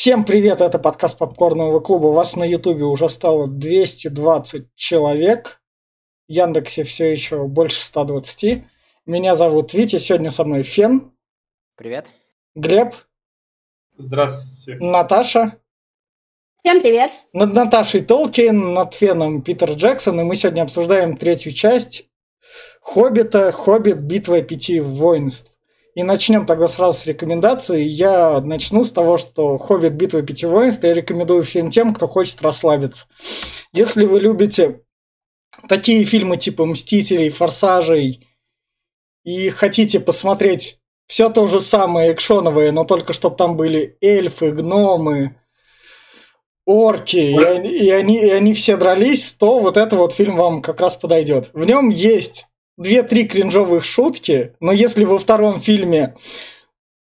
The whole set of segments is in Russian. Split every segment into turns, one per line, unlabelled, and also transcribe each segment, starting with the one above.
Всем привет, это подкаст Попкорного клуба. У вас на ютубе уже стало 220 человек. В Яндексе все еще больше 120. Меня зовут Витя, сегодня со мной Фен.
Привет.
Глеб.
Здравствуйте.
Наташа.
Всем привет.
Над Наташей Толкин, над Феном Питер Джексон, и мы сегодня обсуждаем третью часть Хоббита, Хоббит, Битва пяти воинств. И начнем тогда сразу с рекомендаций. Я начну с того, что «Хоббит. Битва пяти воинств» я рекомендую всем тем, кто хочет расслабиться. Если вы любите такие фильмы типа «Мстителей», «Форсажей» и хотите посмотреть все то же самое экшоновое, но только чтобы там были эльфы, гномы, орки, и и, они, и они все дрались, то вот это вот фильм вам как раз подойдет. В нем есть две-три кринжовых шутки, но если во втором фильме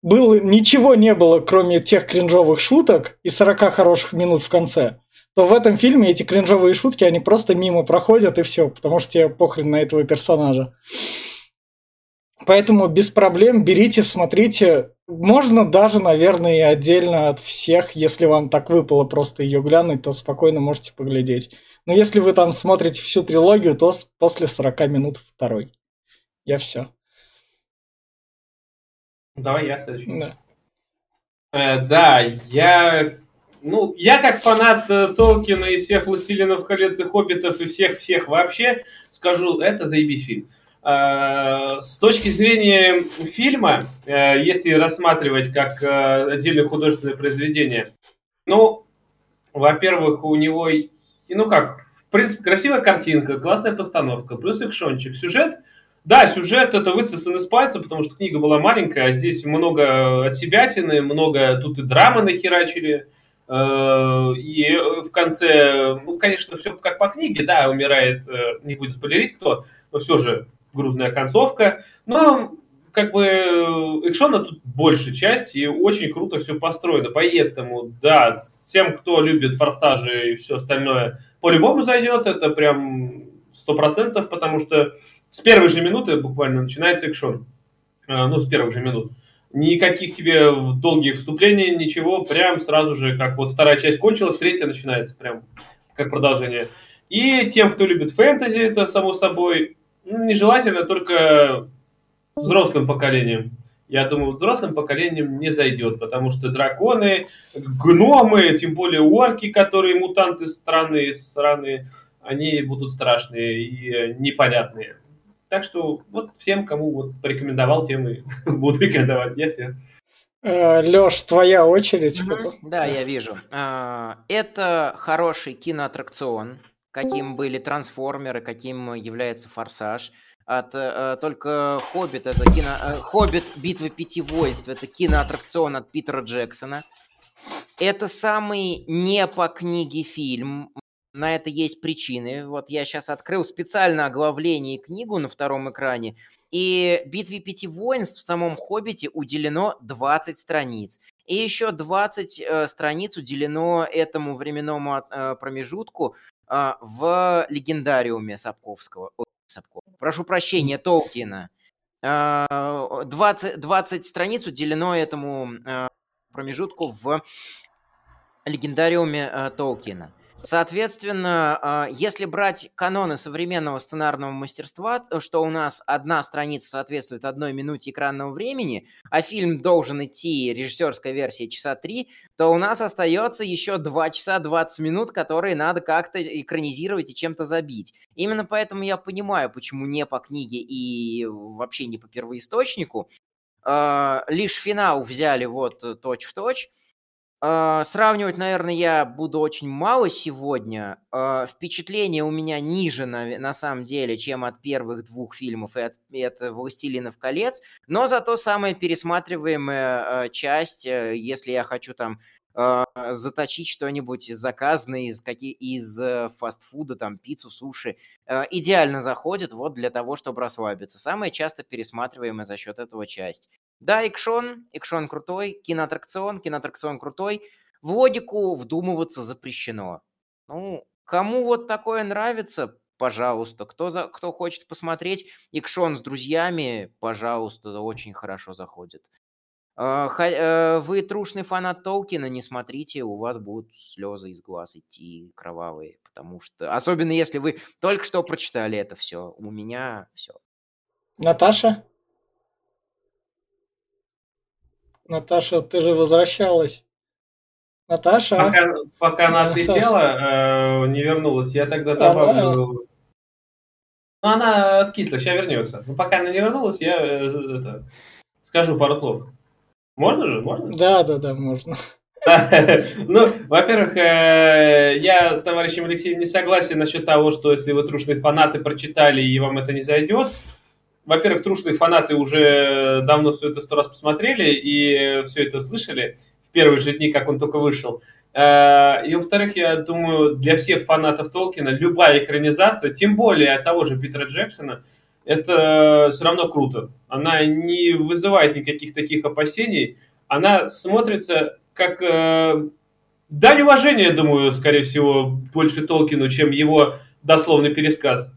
было, ничего не было, кроме тех кринжовых шуток и 40 хороших минут в конце, то в этом фильме эти кринжовые шутки, они просто мимо проходят и все, потому что тебе похрен на этого персонажа. Поэтому без проблем берите, смотрите. Можно даже, наверное, и отдельно от всех, если вам так выпало просто ее глянуть, то спокойно можете поглядеть. Но если вы там смотрите всю трилогию, то после 40 минут второй. Я все.
Давай я следующий. Да. Э, да, я... Ну, я как фанат э, Толкина и всех «Властелинов колец» и «Хоббитов» и всех-всех вообще скажу, это заебись фильм. Э, с точки зрения фильма, э, если рассматривать как э, отдельное художественное произведение, ну, во-первых, у него ну как, в принципе, красивая картинка, классная постановка, плюс экшончик. Сюжет, да, сюжет это высосан из пальца, потому что книга была маленькая, а здесь много от себятины, много тут и драмы нахерачили. Э, и в конце, ну, конечно, все как по книге, да, умирает, э, не будет спойлерить кто, но все же грузная концовка. Но как бы экшона тут больше часть, и очень круто все построено. Поэтому, да, всем, кто любит форсажи и все остальное, по-любому зайдет. Это прям сто процентов, потому что с первой же минуты буквально начинается экшон. А, ну, с первых же минут. Никаких тебе долгих вступлений, ничего, прям сразу же, как вот вторая часть кончилась, третья начинается, прям как продолжение. И тем, кто любит фэнтези, это само собой, нежелательно только взрослым поколением. Я думаю, взрослым поколением не зайдет, потому что драконы, гномы, тем более орки, которые мутанты странные, странные, они будут страшные и непонятные. Так что вот всем, кому вот порекомендовал, тем и буду рекомендовать. Я все.
Э, Леш, твоя очередь.
Mm-hmm. Да, я вижу. А, это хороший киноаттракцион, каким были трансформеры, каким является форсаж от э, только Хоббит, это кино... Э, Хоббит Битва Пяти Воинств, это киноаттракцион от Питера Джексона. Это самый не по книге фильм. На это есть причины. Вот я сейчас открыл специально оглавление книгу на втором экране. И Битве Пяти Воинств в самом Хоббите уделено 20 страниц. И еще 20 э, страниц уделено этому временному э, промежутку э, в легендариуме Сапковского. Сапков. Прошу прощения, Толкина. 20, а, 20 страниц уделено этому а, промежутку в легендариуме а, Толкина. Соответственно, а, если брать каноны современного сценарного мастерства, что у нас одна страница соответствует одной минуте экранного времени, а фильм должен идти, режиссерская версия, часа три, то у нас остается еще 2 часа 20 минут, которые надо как-то экранизировать и чем-то забить. Именно поэтому я понимаю, почему не по книге и вообще не по первоисточнику. А, лишь финал взяли вот точь-в-точь, а, сравнивать, наверное, я буду очень мало сегодня. А, впечатление у меня ниже, на, на самом деле, чем от первых двух фильмов и от, и от «Властелинов колец», но зато самая пересматриваемая а, часть, э, если я хочу там заточить что-нибудь заказанное из, каких, из э, фастфуда, там, пиццу, суши, идеально заходит вот для того, чтобы расслабиться. Самая часто пересматриваемая за счет этого часть. Да, экшон, экшон крутой, киноаттракцион, киноаттракцион крутой. В логику вдумываться запрещено. Ну, кому вот такое нравится, пожалуйста. Кто, за, кто хочет посмотреть экшон с друзьями, пожалуйста, очень хорошо заходит. А, э, вы трушный фанат Толкина, не смотрите, у вас будут слезы из глаз идти кровавые, потому что, особенно если вы только что прочитали это все, у меня все.
Наташа? Наташа, ты же возвращалась. Наташа?
Пока, пока она отлетела, э, не вернулась, я тогда добавлю... Она... Ну, она откисла, сейчас вернется. Но пока она не вернулась, я э, это, скажу пару слов. Можно же? Можно?
Да, да, да, можно.
Ну, во-первых, э, я, товарищем Алексеем, не согласен насчет того, что если вы трушные фанаты прочитали и вам это не зайдет. Во-первых, трушные фанаты уже давно все это сто раз посмотрели и все это слышали в первые же дни, как он только вышел. Э, и во-вторых, я думаю, для всех фанатов Толкина любая экранизация, тем более от того же Питера Джексона, это все равно круто. Она не вызывает никаких таких опасений. Она смотрится как э, дань уважения, думаю, скорее всего, больше Толкину, чем его дословный пересказ.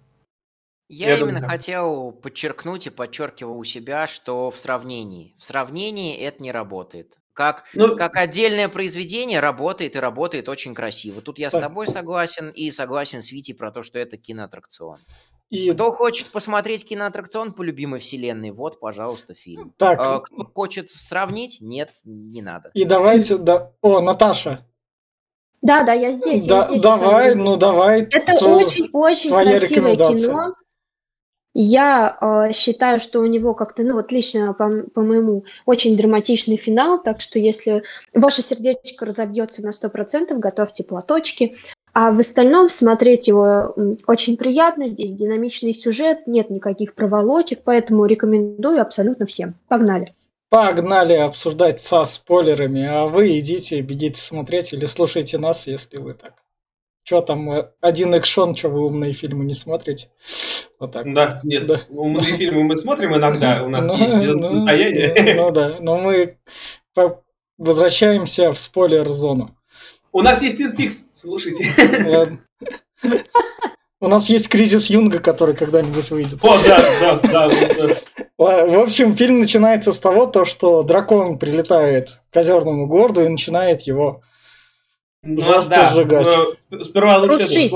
Я, Я именно думаю, хотел подчеркнуть и подчеркивал у себя, что в сравнении. В сравнении это не работает. Как, ну, как отдельное произведение работает и работает очень красиво. Тут я с тобой согласен и согласен с Витей про то, что это киноаттракцион. И... Кто хочет посмотреть киноаттракцион по любимой вселенной, вот, пожалуйста, фильм. Так. А, кто хочет сравнить, нет, не надо.
И давайте, да... О, Наташа.
Да, да, я здесь.
Да,
я здесь
давай, ну давай.
Это очень-очень красивое кино. Я э, считаю, что у него как-то, ну вот лично по, по моему, очень драматичный финал, так что если ваше сердечко разобьется на 100%, готовьте платочки. А в остальном смотреть его очень приятно, здесь динамичный сюжет, нет никаких проволочек, поэтому рекомендую абсолютно всем. Погнали!
Погнали обсуждать со спойлерами, а вы идите, бегите смотреть или слушайте нас, если вы так. Что там, э, один экшон, что вы умные фильмы не смотрите?
Вот так. Да, нет, да. умные фильмы мы смотрим иногда, у нас ну, есть ну,
состояние. Ну, ну да, но мы возвращаемся в спойлер-зону.
У нас есть Twin Слушайте.
У нас есть кризис Юнга, который когда-нибудь выйдет.
О, да, да, да. В
общем, фильм начинается с того, то, что дракон прилетает к озерному городу и начинает его
ну, жестко да. сжигать. Сперва лучше...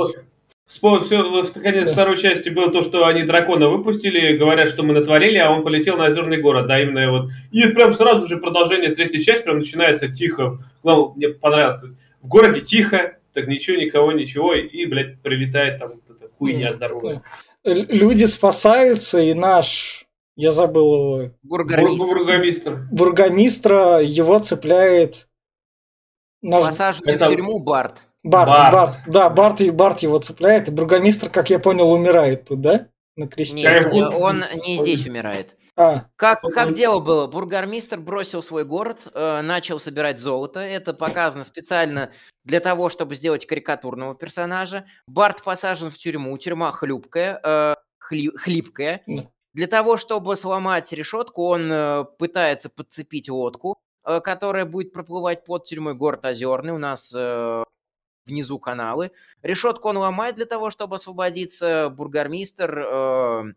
Вспомнил, все, в конец да. второй части было то, что они дракона выпустили, говорят, что мы натворили, а он полетел на озерный город, да, именно вот. И прям сразу же продолжение третьей части прям начинается тихо. Главное, мне понравилось. В городе тихо, так ничего, никого, ничего, и, блядь, прилетает там вот эта хуйня здоровая.
Люди спасаются, и наш, я забыл его...
Бургомистр. Бургомистр.
Бургомистра его цепляет...
Наш... Посаженный Это... в тюрьму Барт.
Барт, Барт, Барт, да, Барт, Барт его цепляет, и бургомистр, как я понял, умирает тут, да?
На кресте. Нет, он не здесь умирает. А. Как, как дело было? Бургомистр бросил свой город, э, начал собирать золото. Это показано специально для того, чтобы сделать карикатурного персонажа. Барт посажен в тюрьму. Тюрьма хлюпкая, э, хли, хлипкая. Для того, чтобы сломать решетку, он э, пытается подцепить лодку, э, которая будет проплывать под тюрьмой город Озерный. У нас э, внизу каналы. Решетку он ломает для того, чтобы освободиться. Бургомистр э,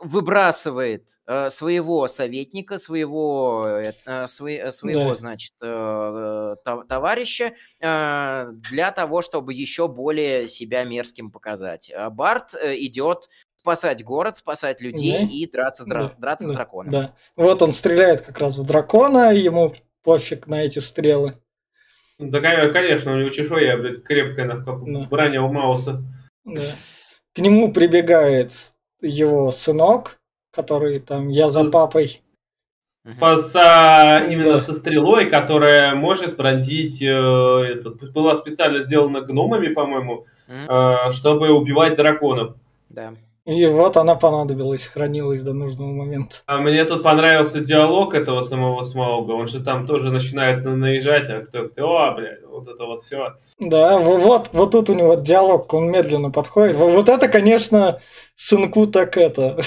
выбрасывает э, своего советника, своего, э, э свой, э, своего да. значит, э, товарища э, для того, чтобы еще более себя мерзким показать. А Барт э, идет спасать город, спасать людей да. и драться, да. драться да. с драконом.
Да. Вот он стреляет как раз в дракона, ему пофиг на эти стрелы.
Да, конечно, у него чешуя, блядь, крепкая, да. броня у Мауса.
Да. К нему прибегает его сынок, который там «я за папой».
По, со, именно со стрелой, которая может пронзить, э, это, была специально сделана гномами, по-моему, э, чтобы убивать драконов.
Да.
И вот она понадобилась, хранилась до нужного момента.
А мне тут понравился диалог этого самого Смауга. Он же там тоже начинает наезжать, а кто кто, блядь, вот это вот все.
Да, вот, вот тут у него диалог, он медленно подходит. Вот это, конечно, сынку так это.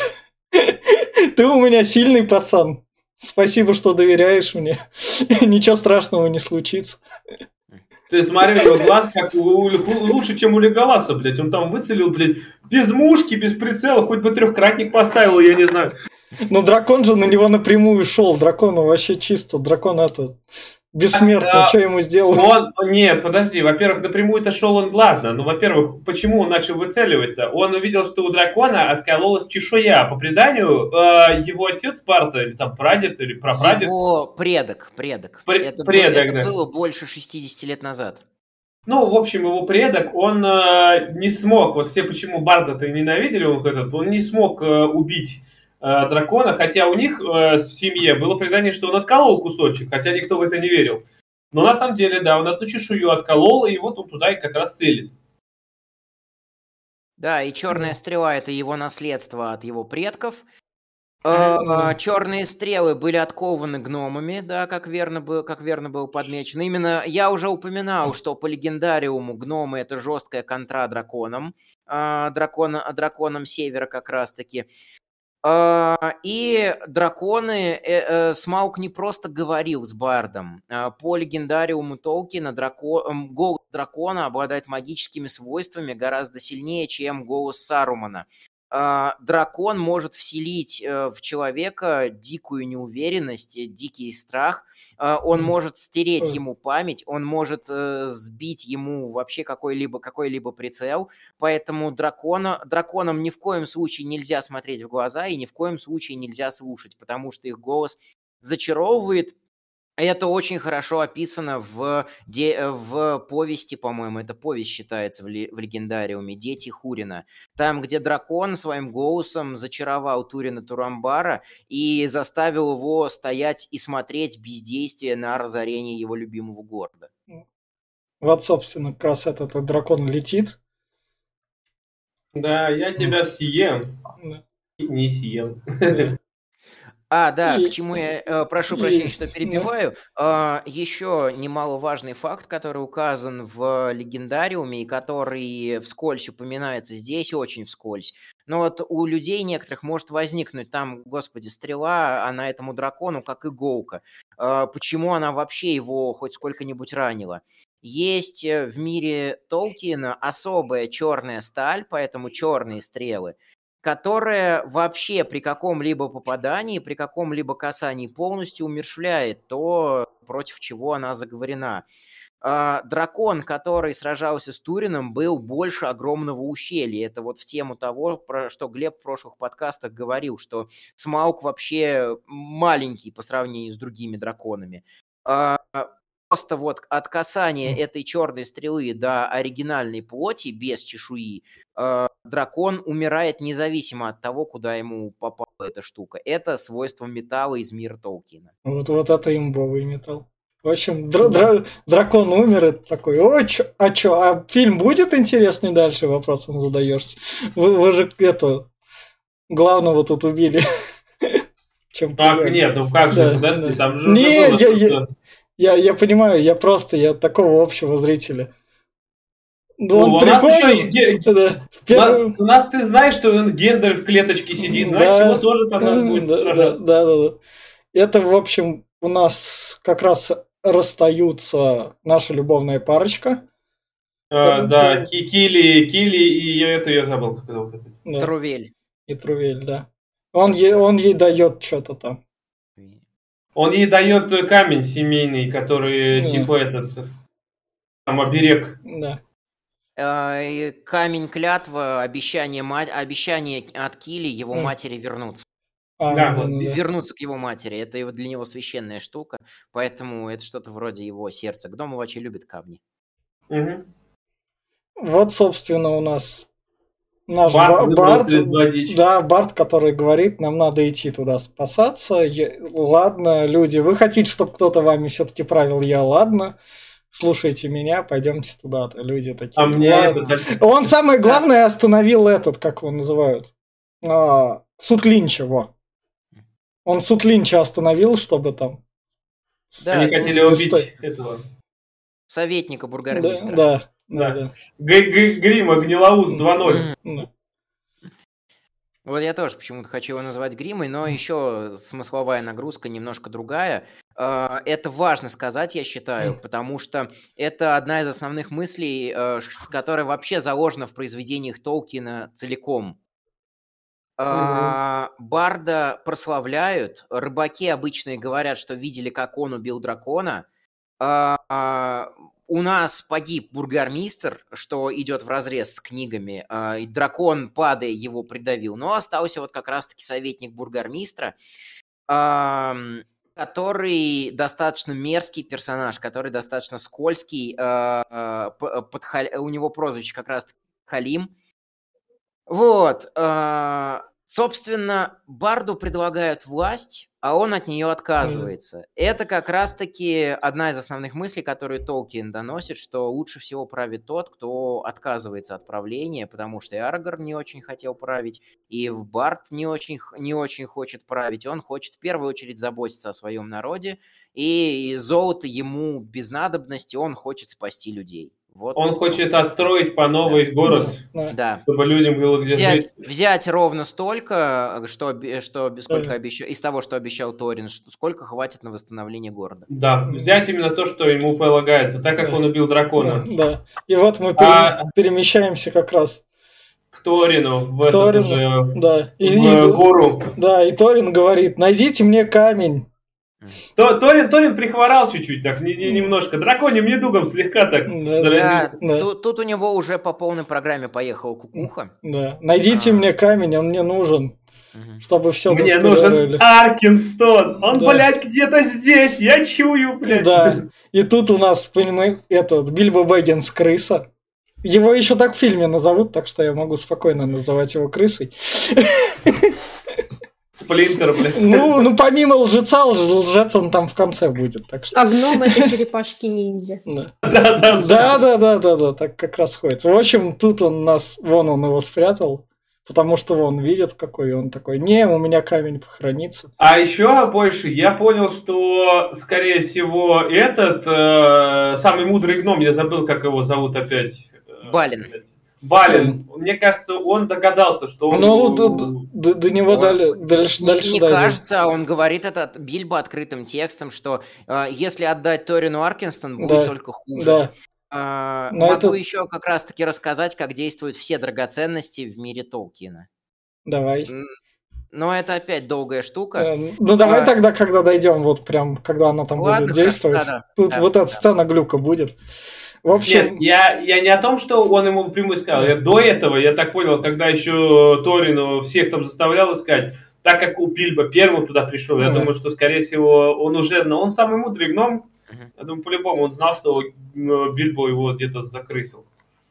Ты у меня сильный пацан. Спасибо, что доверяешь мне. Ничего страшного не случится.
Ты смотри, у него глаз как лучше, чем у Леголаса, блядь. Он там выцелил, блядь, без мушки, без прицела, хоть бы трехкратник поставил, я не знаю.
Ну, дракон же на него напрямую шел. Дракон вообще чисто. Дракон это бессмертно, а, что ему сделал?
Он, нет, подожди. Во-первых, напрямую-то шел он, ладно. Ну, во-первых, почему он начал выцеливать-то? Он увидел, что у дракона откололась чешуя. По преданию, э, его отец Парта, или там прадед, или прапрадед.
Его предок, предок.
Пр- это предок,
было, это было больше 60 лет назад.
Ну, в общем, его предок, он э, не смог, вот все почему Барда-то ненавидели он этот, он не смог э, убить дракона, хотя у них э, в семье было предание, что он отколол кусочек, хотя никто в это не верил. Но на самом деле, да, он эту чешую отколол, и вот он туда и как раз целит.
Да, и черная стрела это его наследство от его предков. А, черные стрелы были откованы гномами, да, как верно, был, как верно было подмечено. Именно я уже упоминал, что по легендариуму гномы это жесткая контра драконам, а, дракона, драконам севера как раз-таки. А, и драконы, э, э, Смаук не просто говорил с Бардом. По легендариуму Толкина драко, голос дракона обладает магическими свойствами гораздо сильнее, чем голос Сарумана. А, дракон может вселить э, в человека дикую неуверенность, э, дикий страх. А, он может стереть ему память, он может э, сбить ему вообще какой-либо какой-либо прицел. Поэтому дракона, драконам ни в коем случае нельзя смотреть в глаза и ни в коем случае нельзя слушать, потому что их голос зачаровывает это очень хорошо описано в, де, э, в повести, по-моему, это повесть считается в, ли, в легендариуме «Дети Хурина». Там, где дракон своим голосом зачаровал Турина Турамбара и заставил его стоять и смотреть бездействие на разорение его любимого города.
Вот, собственно, как раз этот, этот дракон летит.
Да, я тебя съем. Да. Не съем.
А, да, и, к чему я э, прошу и, прощения, что перебиваю. Да. Э, еще немаловажный факт, который указан в легендариуме и который вскользь упоминается здесь, очень вскользь. Но вот у людей некоторых может возникнуть там, господи, стрела, она этому дракону как иголка. Э, почему она вообще его хоть сколько-нибудь ранила? Есть э, в мире Толкина особая черная сталь, поэтому черные стрелы – которая вообще при каком-либо попадании, при каком-либо касании полностью умершвляет то, против чего она заговорена. А, дракон, который сражался с Турином, был больше огромного ущелья. Это вот в тему того, про что Глеб в прошлых подкастах говорил, что Смаук вообще маленький по сравнению с другими драконами. Просто вот от касания этой черной стрелы до оригинальной плоти без чешуи э, дракон умирает независимо от того, куда ему попала эта штука. Это свойство металла из мира Толкина.
Вот, вот это имбовый металл. В общем, др- др- дракон умер, это такой, о, чё, а чё, а фильм будет интересный дальше, вопросом задаешься. Вы, вы же это, главного тут убили.
Чем так, нет, ну как же, подожди, там же... Не,
я, я, я, понимаю, я просто, я такого общего зрителя.
Ну, он у приходит, нас еще да, первый... у нас ты знаешь, что Гендер в клеточке сидит, знаешь, да, чего тоже там надо будет да,
да, да, да, да. Это, в общем, у нас как раз расстаются наша любовная парочка.
А, да, Кили, Кили и я это я забыл, как это.
Да. Трувель.
И Трувель, да. Он ей, он ей дает что-то там.
Он ей дает камень семейный, который да. типа этот там оберег.
Да.
Э, камень клятва, обещание, обещание от Кили его да. матери вернуться. А, да, да, да. Вернуться к его матери. Это для него священная штука, поэтому это что-то вроде его сердца. Гномы вообще любят камни.
Угу.
Вот, собственно, у нас Наш Барт, Барт да, Барт, который говорит, нам надо идти туда спасаться. Я, ладно, люди, вы хотите, чтобы кто-то вами все-таки правил, я ладно. Слушайте меня, пойдемте туда. Люди такие. А мне это... Он самое главное остановил этот, как его называют, а, суд Линча, во. Он суд Линча остановил, чтобы там.
Да, Они хотели убить этого.
Советника бургомистра.
Да, да. Да.
Грима Гнилоуз 2.0.
Вот я тоже почему-то хочу его назвать гримой, но еще смысловая нагрузка немножко другая. А, это важно сказать, я считаю, потому что это одна из основных мыслей, э, которая вообще заложена в произведениях Толкина целиком. А, Барда прославляют, рыбаки обычные говорят, что видели, как он убил дракона. А, а, у нас погиб бургомистр, что идет в разрез с книгами, и дракон, падая, его придавил. Но остался вот как раз-таки советник бургомистра, который достаточно мерзкий персонаж, который достаточно скользкий. У него прозвище как раз Халим вот. А, собственно, Барду предлагают власть, а он от нее отказывается. Mm. Это как раз-таки одна из основных мыслей, которые Толкин доносит, что лучше всего правит тот, кто отказывается от правления, потому что и Аргор не очень хотел править, и Бард не очень, не очень хочет править. Он хочет в первую очередь заботиться о своем народе, и золото ему без надобности, он хочет спасти людей.
Вот он хочет отстроить по новый да. город,
да.
чтобы людям было где
взять,
жить.
Взять ровно столько, что, что сколько да. обещал, из того, что обещал Торин, что, сколько хватит на восстановление города.
Да, взять именно то, что ему полагается, так как да. он убил дракона.
Да, да. и вот мы а... перемещаемся как раз
к Торину в Торину, же,
да.
и, в и, гору.
Да, и Торин говорит, найдите мне камень.
То, Торин, Торин прихворал чуть-чуть, так не, не, немножко. Драконьим недугом слегка так
да, заразился. Да, Тут, тут у него уже по полной программе поехала кукуха.
Да. Найдите а. мне камень, он мне нужен. Угу. Чтобы все
Мне нужен Аркинстон. Он, да. блядь, где-то здесь. Я чую, блядь.
Да. И тут у нас, понимаешь, этот Бильбо Бэггинс крыса. Его еще так в фильме назовут, так что я могу спокойно называть его крысой.
Сплинтер, блядь.
Ну, ну помимо лжеца, лжец он там в конце будет. Так что...
А гном это черепашки-ниндзя.
Да. Да, да, да, да, да, да, да, так как раз ходит. В общем, тут он нас, вон он его спрятал, потому что он видит какой, он такой, не, у меня камень похоронится.
А еще больше, я понял, что, скорее всего, этот э, самый мудрый гном, я забыл, как его зовут опять.
Балин.
Балин, мне кажется, он догадался, что он...
Ну, до, до, до него он... дали, дальше,
не,
дальше
Не дали. кажется, он говорит это Бильбо открытым текстом, что э, если отдать Торину Аркинстон, будет да, только хуже. Да. Э, могу это... еще как раз-таки рассказать, как действуют все драгоценности в мире Толкина.
Давай.
Но это опять долгая штука. Э,
ну давай а... тогда, когда дойдем, вот прям, когда она там Ладно, будет действовать. Да, да, Тут да, вот да. эта сцена глюка будет.
В общем... Нет, я, я не о том, что он ему прямую сказал. Я до этого, я так понял, когда еще Торину всех там заставлял искать, так как у Бильбо первым туда пришел, я думаю, что, скорее всего, он уже, но он самый мудрый гном, я думаю, по-любому он знал, что Бильбо его где-то закрысил.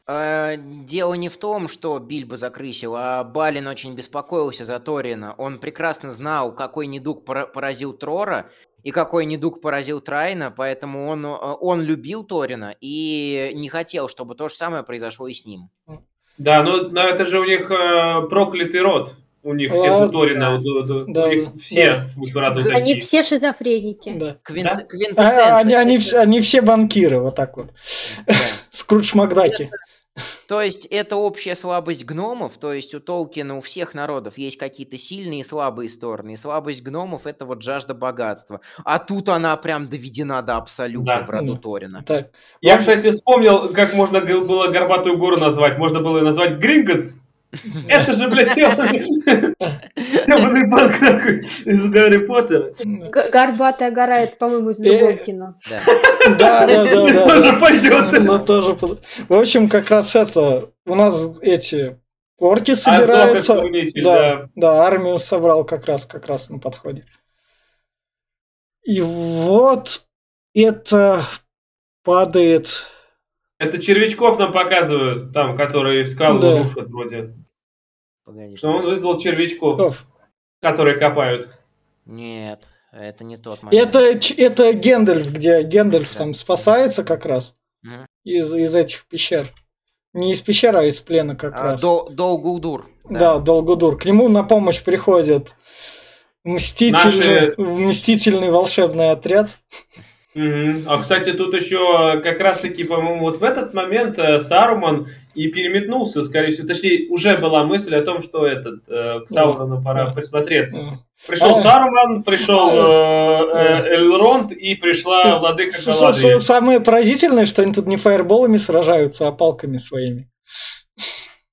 Э, дело не в том, что Бильбо закрысил, а Балин очень беспокоился за Торина. Он прекрасно знал, какой недуг поразил Трора, и какой недуг поразил Трайна, поэтому он, э, он любил Торина и не хотел, чтобы то же самое произошло и с ним.
Да, но, но это же у них э, проклятый род. У них все у Торина, да. у, да. у них все
да. Они такие. все шизофреники.
Да. Квин, да? А, они, они, они все банкиры, вот так вот. Да. Скрудж Макдаки. Это,
то есть это общая слабость гномов, то есть у Толкина у всех народов есть какие-то сильные и слабые стороны. И слабость гномов это вот жажда богатства. А тут она прям доведена до абсолюта да. в роду Торина. Так.
Я, кстати, вспомнил, как можно было Горбатую гору назвать. Можно было ее назвать Гринготс. Это же, блядь, темный банк из Гарри Поттера.
Горбатая гора, это, по-моему, из другого э, кино.
Да, да, да. Тоже пойдет. Ну, тоже. В общем, как раз это, у нас эти орки собираются. Да, да, армию собрал как раз, как раз на подходе. И вот это падает
это червячков нам показывают, там, которые скалы да. рушат вроде. Погоди, что он вызвал червячков, Ков. которые копают.
Нет, это не тот момент.
Это, это Гендальф, где Гендальф да. там спасается как раз угу. из, из этих пещер. Не из пещеры, а из плена как а, раз.
Дол, Долгудур.
Да. да, Долгудур. К нему на помощь приходит мстительный, Наши... мстительный волшебный отряд.
А, кстати, тут еще как раз-таки, по-моему, вот в этот момент э, Саруман и переметнулся, скорее всего. Точнее, уже была мысль о том, что этот, э, к Саурону пора присмотреться. Пришел а, Саруман, пришел э, э, Элронд и пришла Владыка
Галадриэль. Самое поразительное, что они тут не фаерболами сражаются, а палками своими.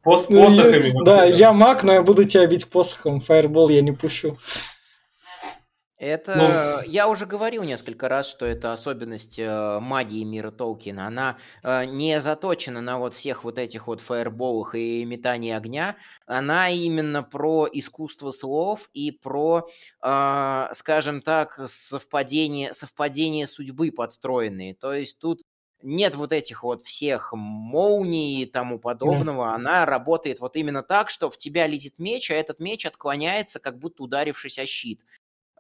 посохами.
Да, я маг, но я буду тебя бить посохом. Фаербол я не пущу.
Это ну, я уже говорил несколько раз, что это особенность э, магии мира Толкина. Она э, не заточена на вот всех вот этих вот фаерболах и метании огня. Она именно про искусство слов и про, э, скажем так, совпадение, совпадение судьбы подстроенные. То есть тут нет вот этих вот всех молний и тому подобного. Yeah. Она работает вот именно так, что в тебя летит меч, а этот меч отклоняется, как будто ударившись о щит.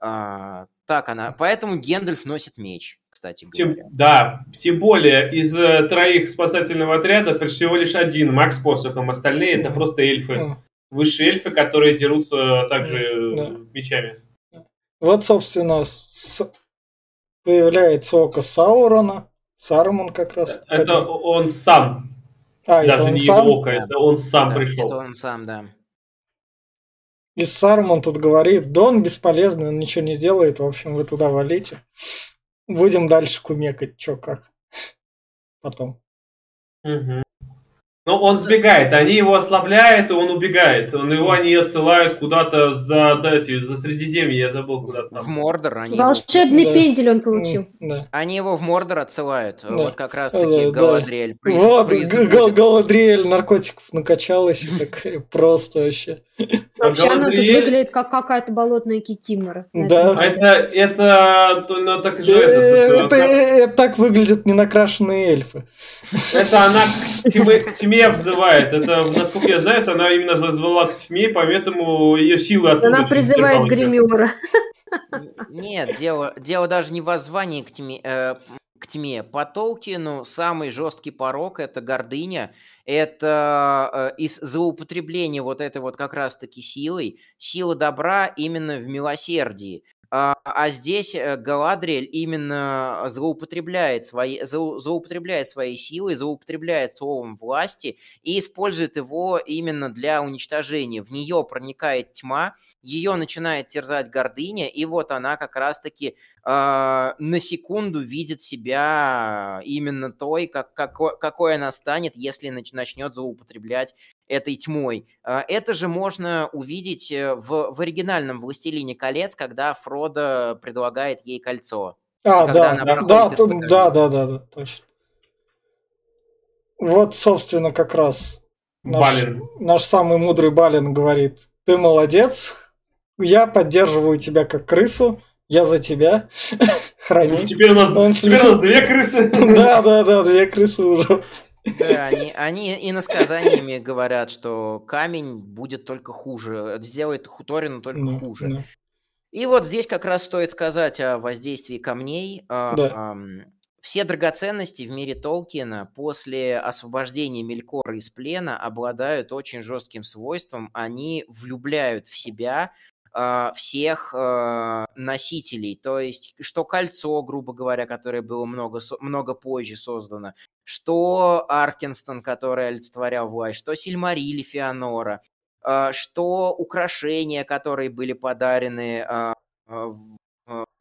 А, так она. Поэтому Гендальф носит меч, кстати
говоря. Тем, да, тем более из э, троих спасательного отряда всего лишь один Макс с посохом, остальные это просто эльфы. Высшие эльфы, которые дерутся также да. мечами.
Вот, собственно, с... появляется око Саурона. Саруман как раз.
Это он сам. А, Даже это он не сам? его око, это он сам да, пришел.
Это он сам, да.
И Сармон тут говорит, Дон бесполезный, он ничего не сделает, в общем, вы туда валите. Будем дальше кумекать, чё как. Потом.
Угу. Ну, он сбегает, они его ослабляют, и он убегает. Он его они отсылают куда-то за, да, эти, за Средиземье, я забыл куда-то там.
В Мордор они
Волшебный его... пендель он получил.
Да. Они его в Мордор отсылают. Да. Вот как раз-таки да, Галадриэль.
Да. Вот, Галадриэль наркотиков накачалась, так просто вообще.
Вообще она тут выглядит как какая-то болотная кикимора.
Да. Это, это, ну, так же,
это, это, так выглядят ненакрашенные эльфы.
Это она к тьме взывает. Это, насколько я знаю, это она именно зазвала к тьме, поэтому ее силы
оттуда. Она призывает гримера.
Нет, дело, дело даже не в воззвании к тьме, э, к тьме. По Толкину самый жесткий порог – это гордыня, это э, из злоупотребления вот этой вот как раз-таки силой, сила добра именно в милосердии. А, а здесь э, Галадриэль именно злоупотребляет, свои, злоупотребляет своей силой, злоупотребляет словом власти и использует его именно для уничтожения. В нее проникает тьма, ее начинает терзать гордыня, и вот она как раз-таки на секунду видит себя именно той, как, какой, какой она станет, если начнет злоупотреблять этой тьмой. А, это же можно увидеть э, в, в оригинальном «Властелине колец», когда Фродо предлагает ей кольцо.
А, да, да, да, да, да, да, да, точно. Вот, собственно, как раз наш, наш самый мудрый Балин говорит, ты молодец, я поддерживаю тебя как крысу, я за тебя, храни.
Теперь у нас, Он теперь у нас две крысы.
Да, да, да, две крысы уже.
Да, они, они и насказаниями говорят, что камень будет только хуже, сделает Хуторину только хуже. Да. И вот здесь как раз стоит сказать о воздействии камней. А, да. Все драгоценности в мире Толкина после освобождения Мелькора из плена обладают очень жестким свойством. Они влюбляют в себя всех э, носителей. То есть, что кольцо, грубо говоря, которое было много, много позже создано, что Аркинстон, который олицетворял власть, что Сильмарили Феонора, а, что украшения, которые были подарены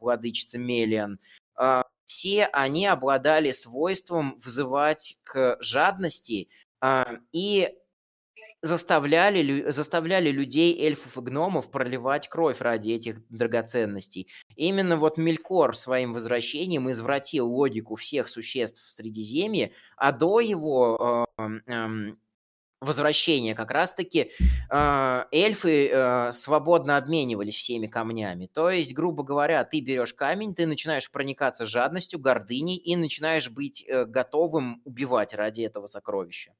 владычице Мелиан. Все они обладали свойством вызывать к жадности и заставляли, заставляли людей, эльфов и гномов проливать кровь ради этих драгоценностей. Именно вот Мелькор своим возвращением извратил логику всех существ в Средиземье, а до его э, э, возвращения как раз-таки э, эльфы э, свободно обменивались всеми камнями. То есть, грубо говоря, ты берешь камень, ты начинаешь проникаться жадностью, гордыней и начинаешь быть э, готовым убивать ради этого сокровища.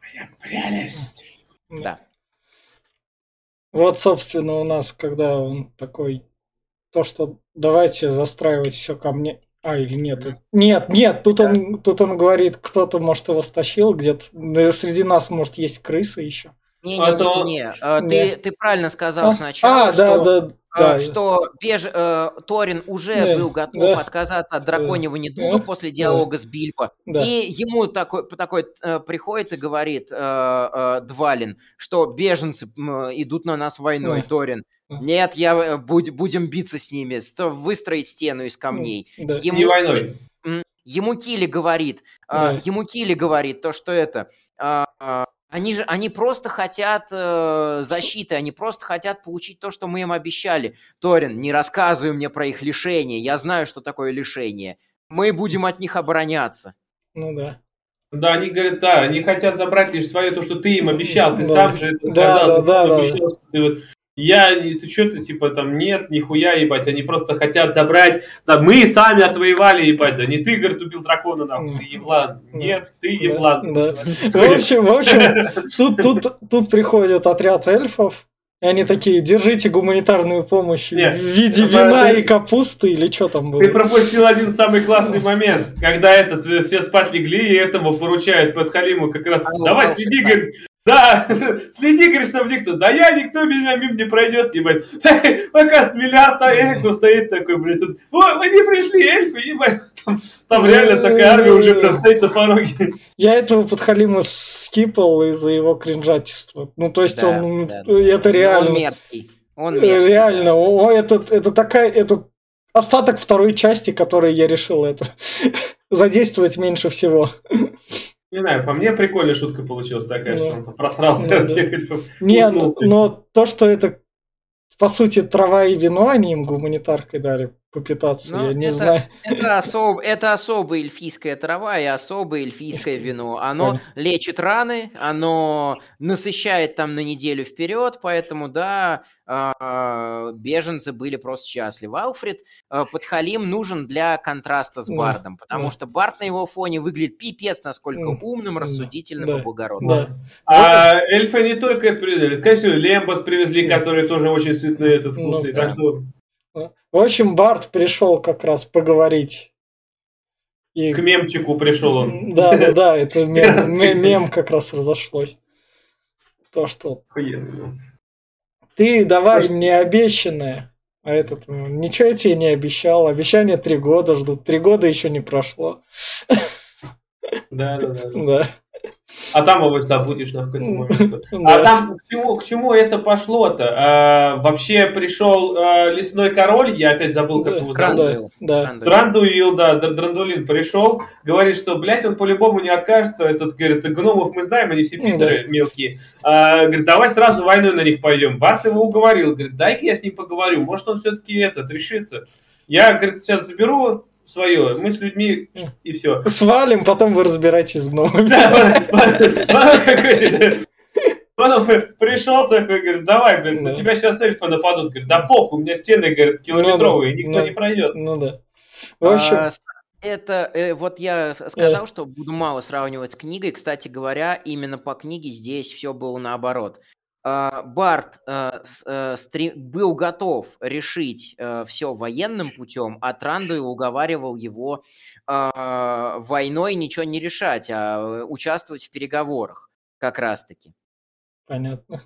Моя прелесть!
Да.
Вот, собственно, у нас, когда он такой, то, что давайте застраивать все ко мне. А, или нет? Нет, нет, тут, да. он, тут он говорит, кто-то, может, его стащил где-то. Среди нас, может, есть крысы еще.
Не-не-не, а, ты, ты правильно сказал а? сначала, а, что, да, да, да. что Беж, э, Торин уже да, был готов да, отказаться от драконьего недуга да, после диалога да, с Бильбо. Да. И ему такой, такой э, приходит и говорит э, э, Двалин, что беженцы э, идут на нас войной, да. Торин. Нет, я, э, будь, будем биться с ними, выстроить стену из камней.
Да. Ему, Не войной.
Ему Кили говорит, э, да. ему Кили говорит то, что это... Э, Они же, они просто хотят э, защиты, они просто хотят получить то, что мы им обещали. Торин, не рассказывай мне про их лишение, я знаю, что такое лишение. Мы будем от них обороняться.
Ну да.
Да, они говорят, да, они хотят забрать лишь свое, то, что ты им обещал, ты да. сам же это сказал, да,
да, да, обещал,
да. ты вот я, ты что-то, типа, там, нет, нихуя, ебать, они просто хотят забрать, да, мы сами отвоевали, ебать, да, не ты, говорит, убил дракона, нахуй, ты еблан, нет, ты еблан.
Да, да. В общем, в общем, тут, тут, тут приходит отряд эльфов, и они такие, держите гуманитарную помощь Нет, в виде вина ты, и капусты или что там было.
Ты пропустил один самый классный момент, когда этот все спать легли и этому поручают под Халиму как раз. Давай, следи, говорит, да, следи, говорит, чтобы никто. Да я, никто меня мимо не пройдет, ебать. Пока миллиард эльфов стоит такой, блядь. Тут, О, вы не пришли, эльфы, ебать. Там, там реально такая армия уже прям стоит на пороге.
Я этого подхалима скипал из-за его кринжатиства. Ну, то есть да, он, да, это реально. Он
мерзкий. Он мерзкий.
Реально, да. о, это, это такая, это остаток второй части, который я решил это задействовать меньше всего.
Не знаю, по мне прикольная шутка получилась такая, ну, что он просрал. Ну,
да. Не, но, но то, что это по сути трава и вино, они им гуманитаркой дали попитаться, Но ну, я не
это,
знаю.
Это, особ, это особая эльфийская трава и особое эльфийское вино. Оно лечит раны, оно насыщает там на неделю вперед, поэтому, да, а, беженцы были просто счастливы. Алфред а, Подхалим нужен для контраста с Бардом, потому что Бард на его фоне выглядит пипец насколько умным, рассудительным и благородным.
А эльфы не только это привезли, конечно, Лембас привезли, который тоже очень сытный, этот ну вкусный, так что...
В общем, Барт пришел как раз поговорить.
И... К мемчику пришел он.
Да, да, да, это мем, мем как раз разошлось. То, что... Ты давай мне обещанное. А этот, ну, ничего я тебе не обещал. Обещание три года ждут. Три года еще не прошло.
Да, да, да.
Да.
А там его забудешь на какой-то момент. А там к чему, к чему это пошло-то? А, вообще пришел а, лесной король, я опять забыл, как его зовут. Да. Драндуил, да, Драндулин пришел, говорит, что, блядь, он по-любому не откажется. Этот, говорит, гномов мы знаем, они все питеры мелкие. А, говорит, давай сразу войной на них пойдем. Барт его уговорил, говорит, дай-ка я с ним поговорю, может он все-таки этот решится. Я, говорит, сейчас заберу свое, мы с людьми и все.
Свалим, потом вы разбираетесь с гномами.
Он пришел такой, говорит, давай, блин, на тебя сейчас эльфы нападут. Говорит, да похуй, у меня стены, говорит, километровые, никто не пройдет.
Ну да. В общем... А,
это э, вот я сказал, что буду мало сравнивать с книгой. Кстати говоря, именно по книге здесь все было наоборот. А, Барт э, э, был готов решить э, все военным путем, а Трандуил уговаривал его а, войной ничего не решать, а участвовать в переговорах как раз-таки.
Понятно.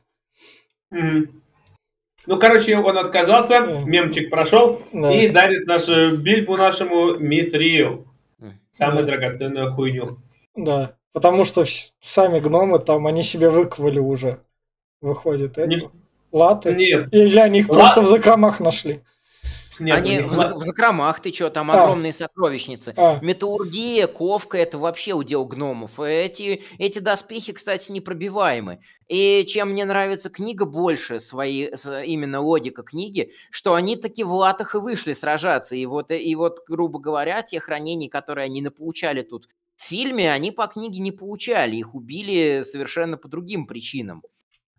Ну, короче, он отказался, mm. мемчик прошел да. и дарит нашу бильбу нашему Митрию. Самую да. драгоценную хуйню.
Да, потому что сами гномы там, они себе выковали уже выходит. Это не... латы?
Нет.
Или они их Ла... просто в закромах нашли?
Нет, Они в, в закромах, ты что, там а. огромные сокровищницы. А. Металлургия, ковка, это вообще удел гномов. Эти, эти доспехи, кстати, непробиваемы. И чем мне нравится книга больше, свои, именно логика книги, что они таки в латах и вышли сражаться. И вот, и вот, грубо говоря, те хранений, которые они получали тут в фильме, они по книге не получали. Их убили совершенно по другим причинам.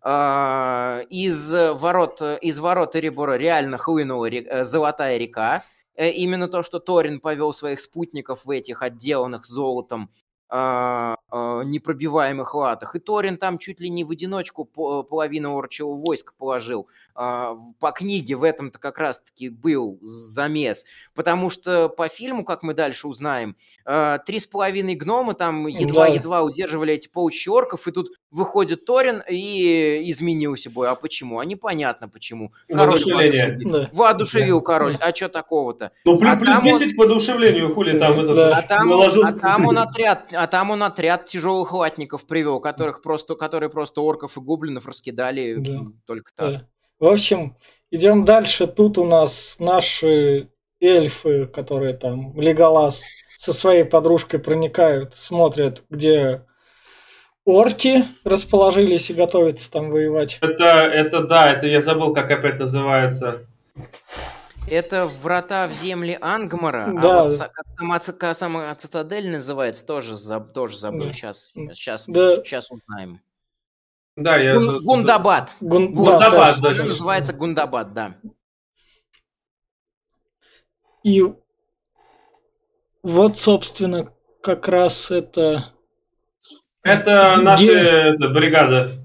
А, из ворот, из ворот Эребора реально хлынула река, золотая река. Э, именно то, что Торин повел своих спутников в этих отделанных золотом а, а, непробиваемых латах. И Торин там чуть ли не в одиночку половину орчего войска положил. А, по книге в этом-то как раз-таки был замес. Потому что по фильму, как мы дальше узнаем, а, три с половиной гнома там едва-едва удерживали эти полчища орков, и тут выходит Торин и изменился бой. А почему? А непонятно почему.
Король воодушевил,
да. воодушевил король. А что такого-то?
Ну, плюс, а плюс 10 он... по воодушевлению, хули там это
да. а, там он, а там он отряд, а там он отряд тяжелых латников привел, которых просто, которые просто орков и гоблинов раскидали да. только так. Да.
В общем, идем дальше. Тут у нас наши эльфы, которые там Леголас со своей подружкой проникают, смотрят, где орки расположились и готовятся там воевать.
Это, это да, это я забыл, как опять называется.
Это врата в земли Ангмара,
а да.
а вот сама, сама цитадель называется, тоже, заб, тоже забыл. Да. Сейчас, сейчас,
да.
сейчас узнаем.
Да, я...
Гун, Гундабад.
Гун...
Гундабад, да, да. называется Гундабад, да.
И вот, собственно, как раз это...
Это наша Ген... это, бригада.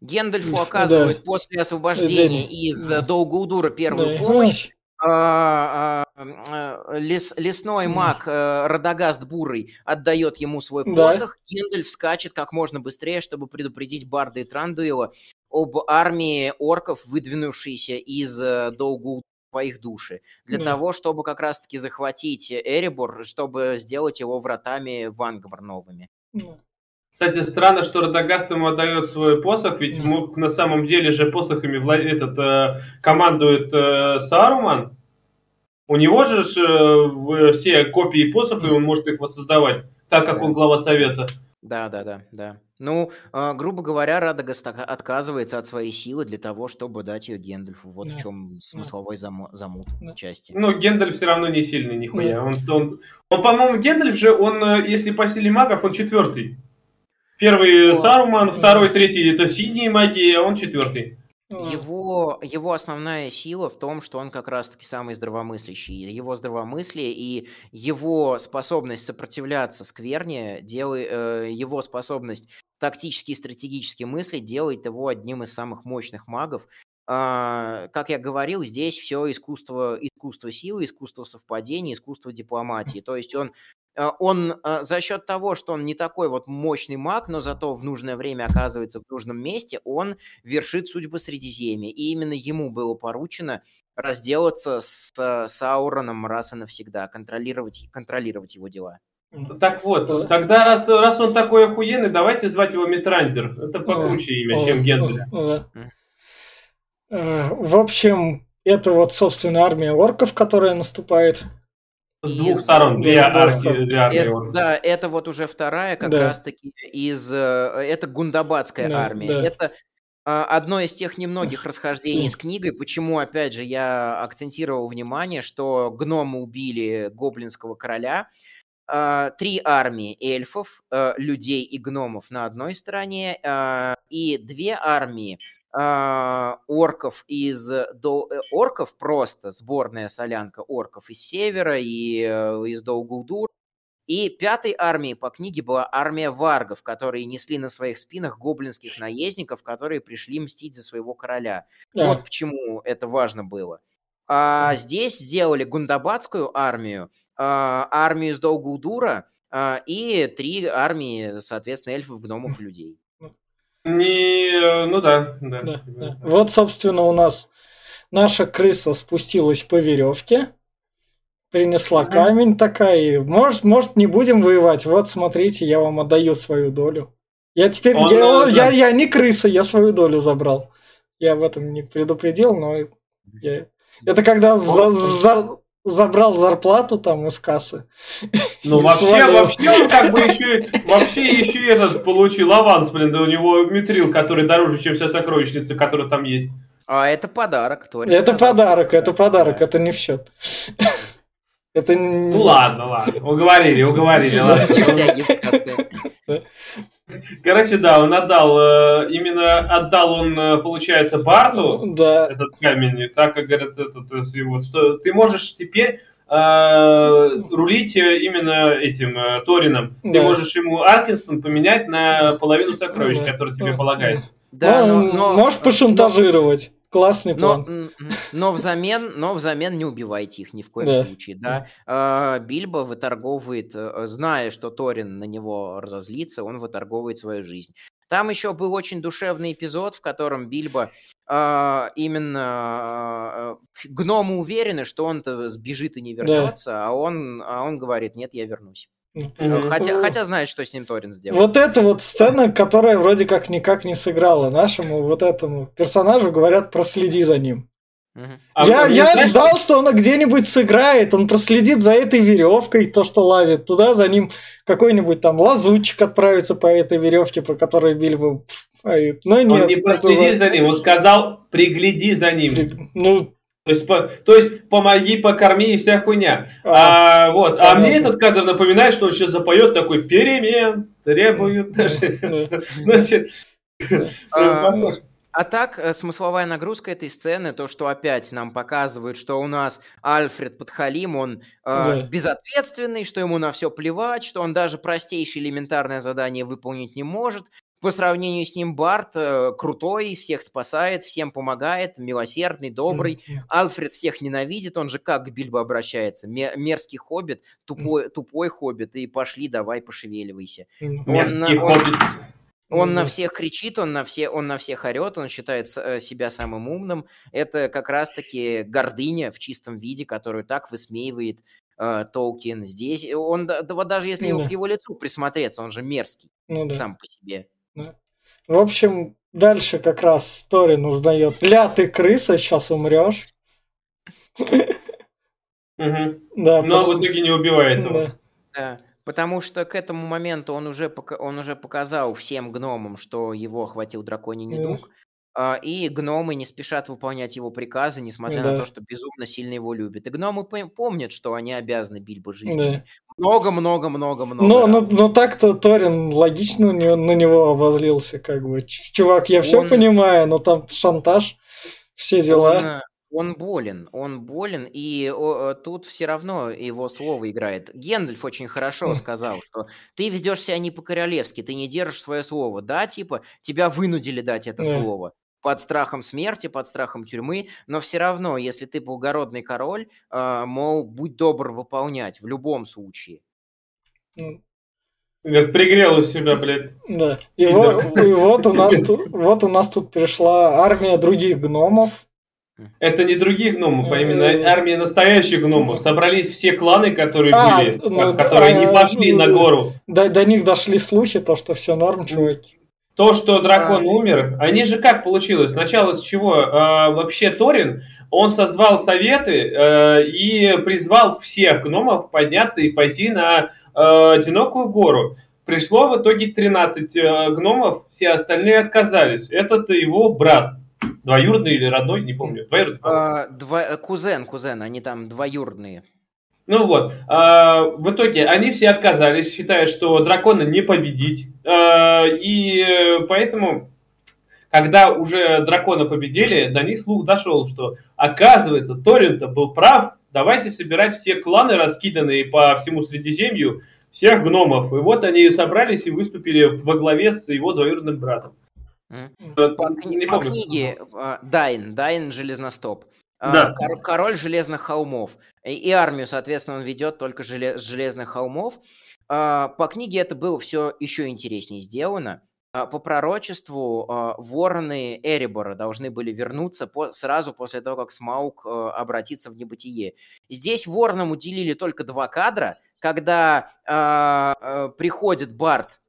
Гендальфу оказывают да. после освобождения да. из да. Долгоудура первую да. помощь. А, а, лес, лесной маг а, Радагаст Бурый отдает ему свой посох. Да. Гендальф скачет как можно быстрее, чтобы предупредить Барда и Трандуила об армии орков, выдвинувшейся из э, Долгоудура по их душе, для да. того, чтобы как раз-таки захватить Эребор, чтобы сделать его вратами Вангбар новыми. Да.
Кстати, странно, что Радагаст ему отдает свой посох, ведь mm. на самом деле же посохами вла... этот, э, командует э, Саруман. У него же э, все копии посоха, и он может их воссоздавать, так как да. он глава совета.
Да, да, да, да. Ну, э, грубо говоря, Радагаст отказывается от своей силы для того, чтобы дать ее Гендальфу. Вот да. в чем смысловой зам... замут да. части.
Ну, Гендальф все равно не сильный, нихуя. Да. Он, он, он, по-моему, Гендальф же, он, э, если по силе магов, он четвертый. Первый О, Саруман, второй, третий это синие магии, а он четвертый.
Его, его основная сила в том, что он как раз-таки самый здравомыслящий. Его здравомыслие и его способность сопротивляться скверне, делай, э, его способность тактически и стратегически мыслить делает его одним из самых мощных магов. Э, как я говорил, здесь все искусство, искусство силы, искусство совпадения, искусство дипломатии. То есть он он э, за счет того, что он не такой вот мощный маг, но зато в нужное время оказывается в нужном месте, он вершит судьбы Средиземья. И именно ему было поручено разделаться с Сауроном раз и навсегда, контролировать, контролировать его дела.
Так вот, тогда раз, раз он такой охуенный, давайте звать его Митрандер. Это покруче имя, чем Гендель.
Э, в общем, это вот, собственно, армия орков, которая наступает
с двух из... сторон, две армии. Две армии
это, да, это вот уже вторая как да. раз-таки из... Э, это гундабадская да, армия. Да. Это а, одно из тех немногих расхождений с книгой, почему, опять же, я акцентировал внимание, что гномы убили гоблинского короля, три армии эльфов, э, людей и гномов на одной стороне, и две армии э, орков из до, э, орков просто сборная солянка орков из севера и э, из Долгулдур. И пятой армией по книге была армия варгов, которые несли на своих спинах гоблинских наездников, которые пришли мстить за своего короля. Да. Вот почему это важно было. А здесь сделали гундабадскую армию, а, армию из Долгулдура а, и три армии, соответственно, эльфов, гномов людей.
Не, ну да, да. да,
да. Вот, собственно, у нас наша крыса спустилась по веревке, принесла камень такая, может, может, не будем воевать. Вот, смотрите, я вам отдаю свою долю. Я теперь, Он, я, да. я, я не крыса, я свою долю забрал. Я об этом не предупредил, но я... это когда за, за, забрал зарплату там из кассы.
Ну вообще, вообще он как бы еще, вообще еще этот получил аванс, блин, да у него метрил, который дороже, чем вся сокровищница, которая там есть.
А это подарок,
Торин. Это сказал, подарок, это подарок, да. это не в счет.
Это Ну ладно, ладно, уговорили, уговорили, ладно. Короче, да, он отдал, э, именно отдал он, э, получается, Барту
да.
этот камень, так как говорят, этот, его, что ты можешь теперь э, рулить именно этим э, Торином. Да. Ты можешь ему Аркинстон поменять на половину сокровищ, да. которые тебе полагается.
Да, ну, но, но, можешь пошантажировать. Классный
план. Но, но, взамен, но взамен не убивайте их ни в коем да. случае. Да? А, Бильбо выторговывает, э, зная, что Торин на него разозлится, он выторговывает свою жизнь. Там еще был очень душевный эпизод, в котором Бильбо а, именно а, гномы уверены, что он-то сбежит и не вернется, да. а, он, а он говорит, нет, я вернусь. Хотя, хотя знает, что с ним Торин сделал.
Вот эта вот сцена, которая вроде как никак не сыграла нашему вот этому персонажу, говорят, проследи за ним. А я я знаешь, ждал, что он где-нибудь сыграет, он проследит за этой веревкой, то, что лазит. Туда за ним какой-нибудь там лазутчик отправится по этой веревке, по которой Бильбо
поет. Но нет. Он не проследи за ним, он сказал, пригляди за ним. При... Ну, то есть, по, то есть помоги, покорми и вся хуйня. А, а, вот. а мне этот кадр напоминает, что он сейчас запоет такой перемен, требуют. Значит,
а так, э, смысловая нагрузка этой сцены, то, что опять нам показывают, что у нас Альфред Подхалим, он э, да. безответственный, что ему на все плевать, что он даже простейшее элементарное задание выполнить не может. По сравнению с ним Барт э, крутой, всех спасает, всем помогает, милосердный, добрый. Mm-hmm. Альфред всех ненавидит, он же как к Бильбо обращается. Мерзкий хоббит, тупой, mm-hmm. тупой хоббит, и пошли, давай, пошевеливайся. Mm-hmm. Мерзкий он, хоббит. Он на всех кричит, он на, все, он на всех орет, он считает э, себя самым умным. Это как раз-таки гордыня в чистом виде, которую так высмеивает э, Толкин здесь. Он, да, вот даже если да. к его лицу присмотреться, он же мерзкий ну, да. сам по себе.
Да. В общем, дальше как раз Торин узнает, ля ты крыса, сейчас умрешь.
Да, Но в итоге не убивает его.
Да. Потому что к этому моменту он уже, он уже показал всем гномам, что его охватил драконий недуг, а, и гномы не спешат выполнять его приказы, несмотря да. на то, что безумно сильно его любят. И гномы помнят, что они обязаны Бильбо жизни. Много-много-много-много.
Но, но, но так-то Торин логично на него обозлился, как бы. Чувак, я все он... понимаю, но там шантаж, все дела. Он, э,
он болен, он болен, и о, тут все равно его слово играет. Гендальф очень хорошо сказал, что ты ведешь себя не по-королевски, ты не держишь свое слово. Да, типа, тебя вынудили дать это yeah. слово под страхом смерти, под страхом тюрьмы, но все равно, если ты благородный король, э, мол, будь добр выполнять в любом случае.
Как пригрел у себя, блядь.
Да. И, и, вот, и вот, у нас тут, вот у нас тут пришла армия других гномов,
это не других гномов, а именно э, армия настоящих гномов. Собрались все кланы, которые а, были, ну, которые не пошли на гору.
До, до них дошли слухи, то, что все норм, чуваки.
То, что дракон а. умер, они же как получилось? Сначала с чего? А, вообще Торин, он созвал советы а, и призвал всех гномов подняться и пойти на а, одинокую гору. Пришло в итоге 13 а, гномов, все остальные отказались. Это его брат. Двоюродный или родной, не помню. Двоюродный.
А, два, э, кузен, кузен, они там двоюродные.
Ну вот, а, в итоге они все отказались, считая, что дракона не победить. А, и поэтому, когда уже дракона победили, до них слух дошел, что оказывается, Торин-то был прав, давайте собирать все кланы, раскиданные по всему Средиземью, всех гномов. И вот они собрались и выступили во главе с его двоюродным братом.
По, по книге а, Дайн, Дайн Железностоп. А, да. Король Железных Холмов. И, и армию, соответственно, он ведет только с Железных Холмов. А, по книге это было все еще интереснее сделано. По пророчеству вороны Эребора должны были вернуться по, сразу после того, как Смаук обратится в небытие. Здесь воронам уделили только два кадра, когда приходит Барт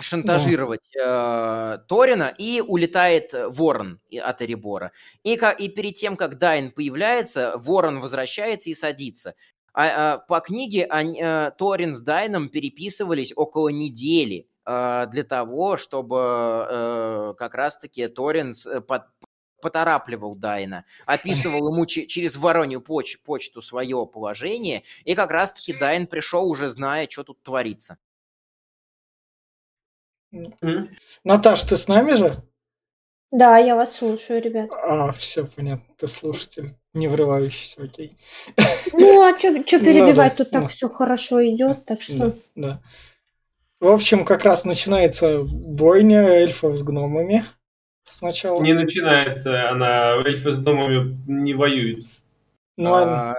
шантажировать э, Торина, и улетает Ворон от Эребора. И, и перед тем, как Дайн появляется, Ворон возвращается и садится. А, а, по книге они, а, Торин с Дайном переписывались около недели а, для того, чтобы а, как раз-таки Торин под, поторапливал Дайна, описывал ему через воронью поч почту свое положение, и как раз-таки Дайн пришел уже зная, что тут творится.
Наташ, ты с нами же?
Да, я вас слушаю, ребят.
А, все понятно, ты слушатель, не врывающийся, окей.
Ну, а что перебивать, тут так все хорошо идет, так что...
Да, В общем, как раз начинается бойня эльфов с гномами сначала.
Не начинается, она эльфы с гномами не воюют.
Ну, а,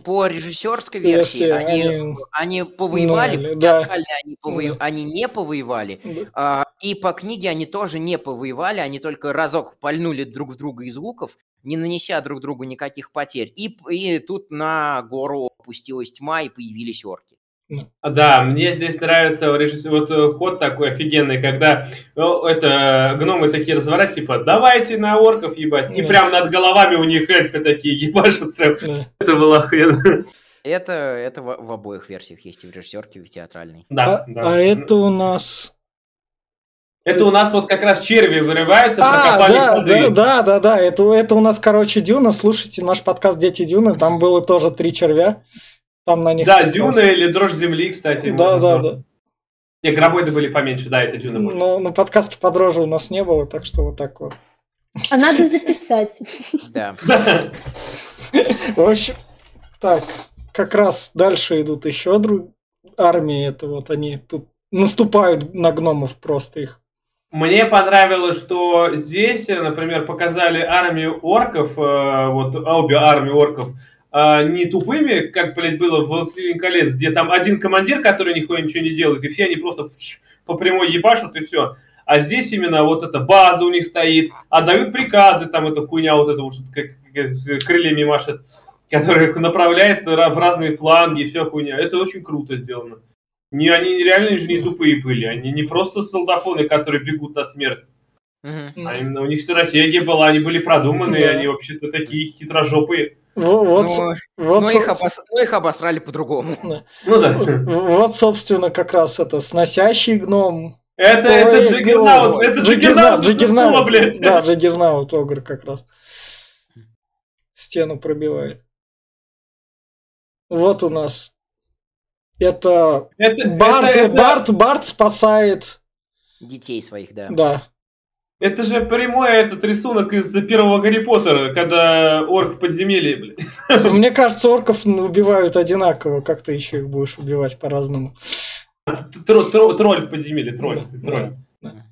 по режиссерской версии они, они, они повоевали, ну, да. они, повою... да. они не повоевали, да. а, и по книге они тоже не повоевали, они только разок пальнули друг в друга из луков, не нанеся друг другу никаких потерь, и, и тут на гору опустилась тьма и появились орки.
Да, мне здесь нравится вот э, ход такой офигенный, когда ну, это гномы такие разворачивают, типа, давайте на орков ебать, и прям над головами у них эльфы такие ебашут, прям. Это было охуенно.
Это, это в, в обоих версиях есть, и в режиссерке, и в театральной.
Да, а, да. А это у нас...
Это у нас вот как раз черви вырываются,
а, да, да, да, да, да, это, это у нас, короче, Дюна, слушайте наш подкаст «Дети Дюны», там было тоже три червя, там на них...
Да, Дюна или Дрожь Земли, кстати.
Да, да, да.
Не, гробоиды были поменьше, да, это Дюна.
Может. Но, но подкаста подроже у нас не было, так что вот так вот.
А надо записать.
Да.
В общем, так, как раз дальше идут еще друг... армии. Это вот они тут наступают на гномов просто их.
Мне понравилось, что здесь, например, показали армию орков, э, вот обе армии орков, э, не тупыми, как, блядь, было в «Властелин колец», где там один командир, который нихуя ничего не делает, и все они просто по прямой ебашут, и все. А здесь именно вот эта база у них стоит, отдают приказы, там эта хуйня вот эта вот, как, как крыльями машет который направляет в разные фланги, вся хуйня. Это очень круто сделано. Не, они реально же не тупые были, они не просто солдафоны, которые бегут на смерть. Mm-hmm. А именно у них стратегия была, они были продуманные, yeah. они вообще-то такие хитрожопые.
Ну, вот,
но, вот, но, их обос... но их обосрали по-другому.
Ну да.
Вот, собственно, как раз это сносящий гном.
Это, Ой, это Джиггернаут, это Джиггернаут,
Джиггернаут, блядь. Да, Джиггернаут, Огр как раз. Стену пробивает. Вот у нас. Это, это Барт, это, это... Барт, Барт спасает
детей своих, да.
Да.
Это же прямой этот рисунок из первого Гарри Поттера, когда орк в подземелье,
блин. Мне кажется, орков убивают одинаково, как ты еще их будешь убивать по-разному.
Тролль, тролль в подземелье, тролль. тролль. Да.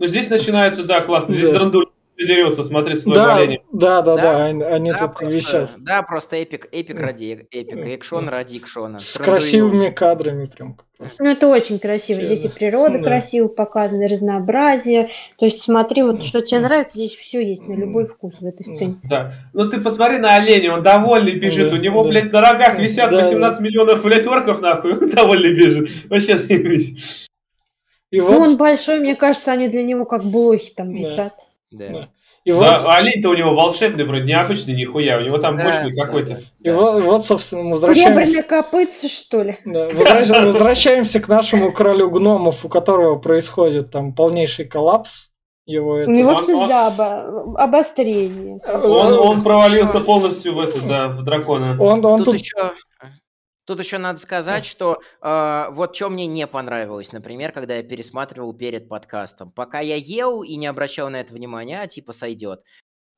Ну здесь начинается, да, классно. Здесь да. Трандуил дерется, смотри, с
да, да, да, да, они, они да, тут
просто,
висят.
Да, просто эпик, эпик ради эпика, экшен ради экшена.
С красивыми кадрами прям.
Ну, это очень красиво. Все, здесь и природа да. красиво показана, разнообразие. То есть смотри, вот что тебе нравится, здесь все есть на любой вкус в этой сцене.
Да. Ну ты посмотри на оленя, он довольный бежит. Да, У него, да. блядь, на рогах висят да, 18 да. миллионов, блядь, орков, нахуй. Он довольный бежит. Вообще,
и вот... Ну, он большой, мне кажется, они для него как блохи там висят.
Да. Да.
И вот... А олень-то у него волшебный, вроде необычный, нихуя, у него там да, мощный да, какой-то.
Да. И вот, вот, собственно, мы возвращаемся...
Ребрами копытцы, что ли?
Да, возвращ... возвращаемся к нашему королю гномов, у которого происходит там полнейший коллапс. Его
это... У него он, всегда он... обострение.
Он, он провалился полностью в эту, да, в дракона.
Он, он тут, тут еще Тут еще надо сказать, что э, вот что мне не понравилось, например, когда я пересматривал перед подкастом. Пока я ел и не обращал на это внимания, а типа сойдет.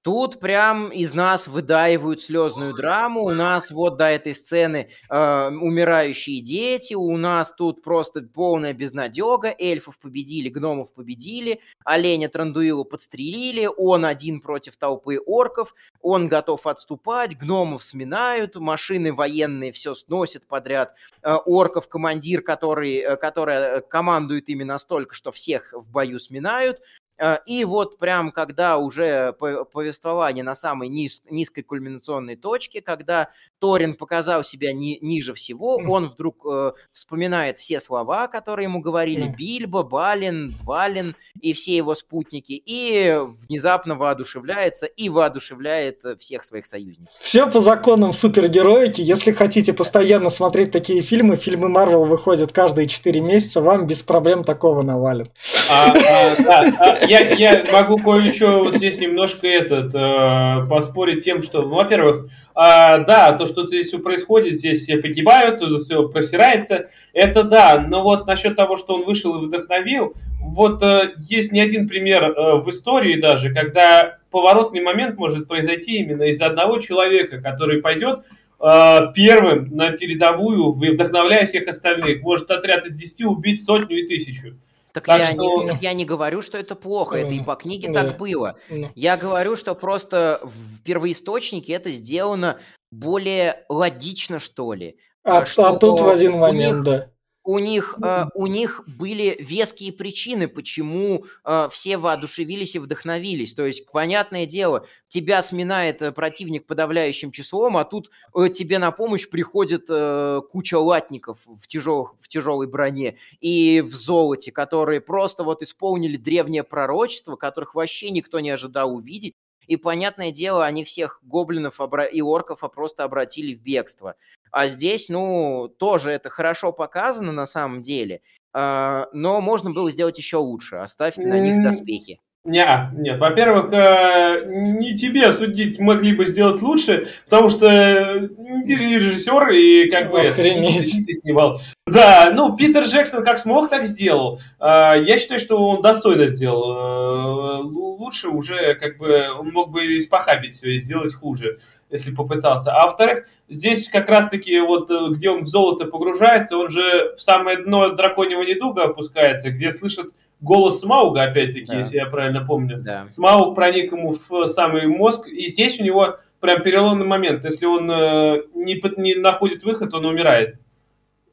Тут прям из нас выдаивают слезную драму. У нас вот до этой сцены э, умирающие дети. У нас тут просто полная безнадега. Эльфов победили, гномов победили. Оленя Трандуила подстрелили. Он один против толпы орков. Он готов отступать. Гномов сминают. Машины военные все сносят подряд. Э, орков командир, который, э, который командует ими настолько, что всех в бою сминают. Э, и вот прям когда уже повествование на самой низ, низкой кульминационной точке, когда Торин показал себя ни, ниже всего, он вдруг э, вспоминает все слова, которые ему говорили Бильбо, Балин, Валин и все его спутники, и внезапно воодушевляется и воодушевляет всех своих союзников.
Все по законам супергероики. Если хотите постоянно смотреть такие фильмы, фильмы Марвел выходят каждые 4 месяца, вам без проблем такого навалят. А,
а, да, а, я, я могу кое-что вот здесь немножко этот э, поспорить тем, что, ну, во-первых, э, да, то, что здесь все происходит, здесь все погибают, все просирается, это да, но вот насчет того, что он вышел и вдохновил, вот э, есть не один пример э, в истории даже, когда поворотный момент может произойти именно из одного человека, который пойдет э, первым на передовую, вдохновляя всех остальных. Может отряд из 10 убить сотню и тысячу.
Так, так, я что... не, так я не говорю, что это плохо, это и по книге да. так было. Да. Я говорю, что просто в первоисточнике это сделано более логично, что ли.
А, что а тут в один момент, них... да.
У них, э, у них были веские причины, почему э, все воодушевились и вдохновились. То есть, понятное дело, тебя сминает э, противник подавляющим числом, а тут э, тебе на помощь приходит э, куча латников в, тяжелых, в тяжелой броне и в золоте, которые просто вот исполнили древнее пророчество, которых вообще никто не ожидал увидеть. И, понятное дело, они всех гоблинов и орков просто обратили в бегство. А здесь, ну, тоже это хорошо показано на самом деле, а, но можно было сделать еще лучше. Оставьте на них доспехи.
Не, нет, во-первых, э, не тебе судить могли бы сделать лучше, потому что режиссер и как бы
Охренеть.
ты снимал. Да, ну Питер Джексон как смог, так сделал. А, я считаю, что он достойно сделал. Э, лучше уже как бы он мог бы испохабить все и сделать хуже, если попытался. А во-вторых, здесь как раз-таки вот где он в золото погружается, он же в самое дно драконьего недуга опускается, где слышит голос Смауга, опять-таки, да. если я правильно помню. Да. Смауг проник ему в самый мозг, и здесь у него прям переломный момент. Если он э, не, не находит выход, он умирает.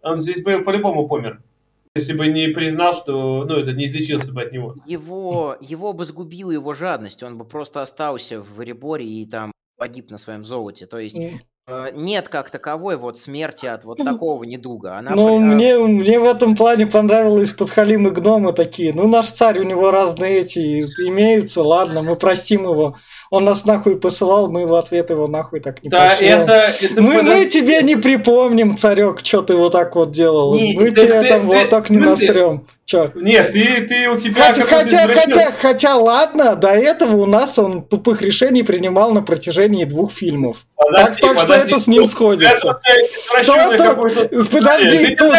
Он здесь бы по-любому помер. Если бы не признал, что ну, это не излечился бы от него.
Его, его бы сгубила его жадность. Он бы просто остался в Реборе и там погиб на своем золоте. То есть нет как таковой вот смерти от вот такого недуга.
Она ну, при... мне, мне в этом плане понравилось подхалимы гномы такие. Ну, наш царь, у него разные эти имеются, ладно, мы простим его. Он нас нахуй посылал, мы в ответ его нахуй так не да, Это, это мы, мы тебе не припомним, царек, что ты вот так вот делал. Не, мы ты, тебе ты, там ты, вот так не насрем. Чё?
Нет, ты, ты у тебя...
Хотя, хотя, хотя, хотя, ладно, до этого у нас он тупых решений принимал на протяжении двух фильмов. Так, так что это с ним сходится.
Это, это, подожди, тут...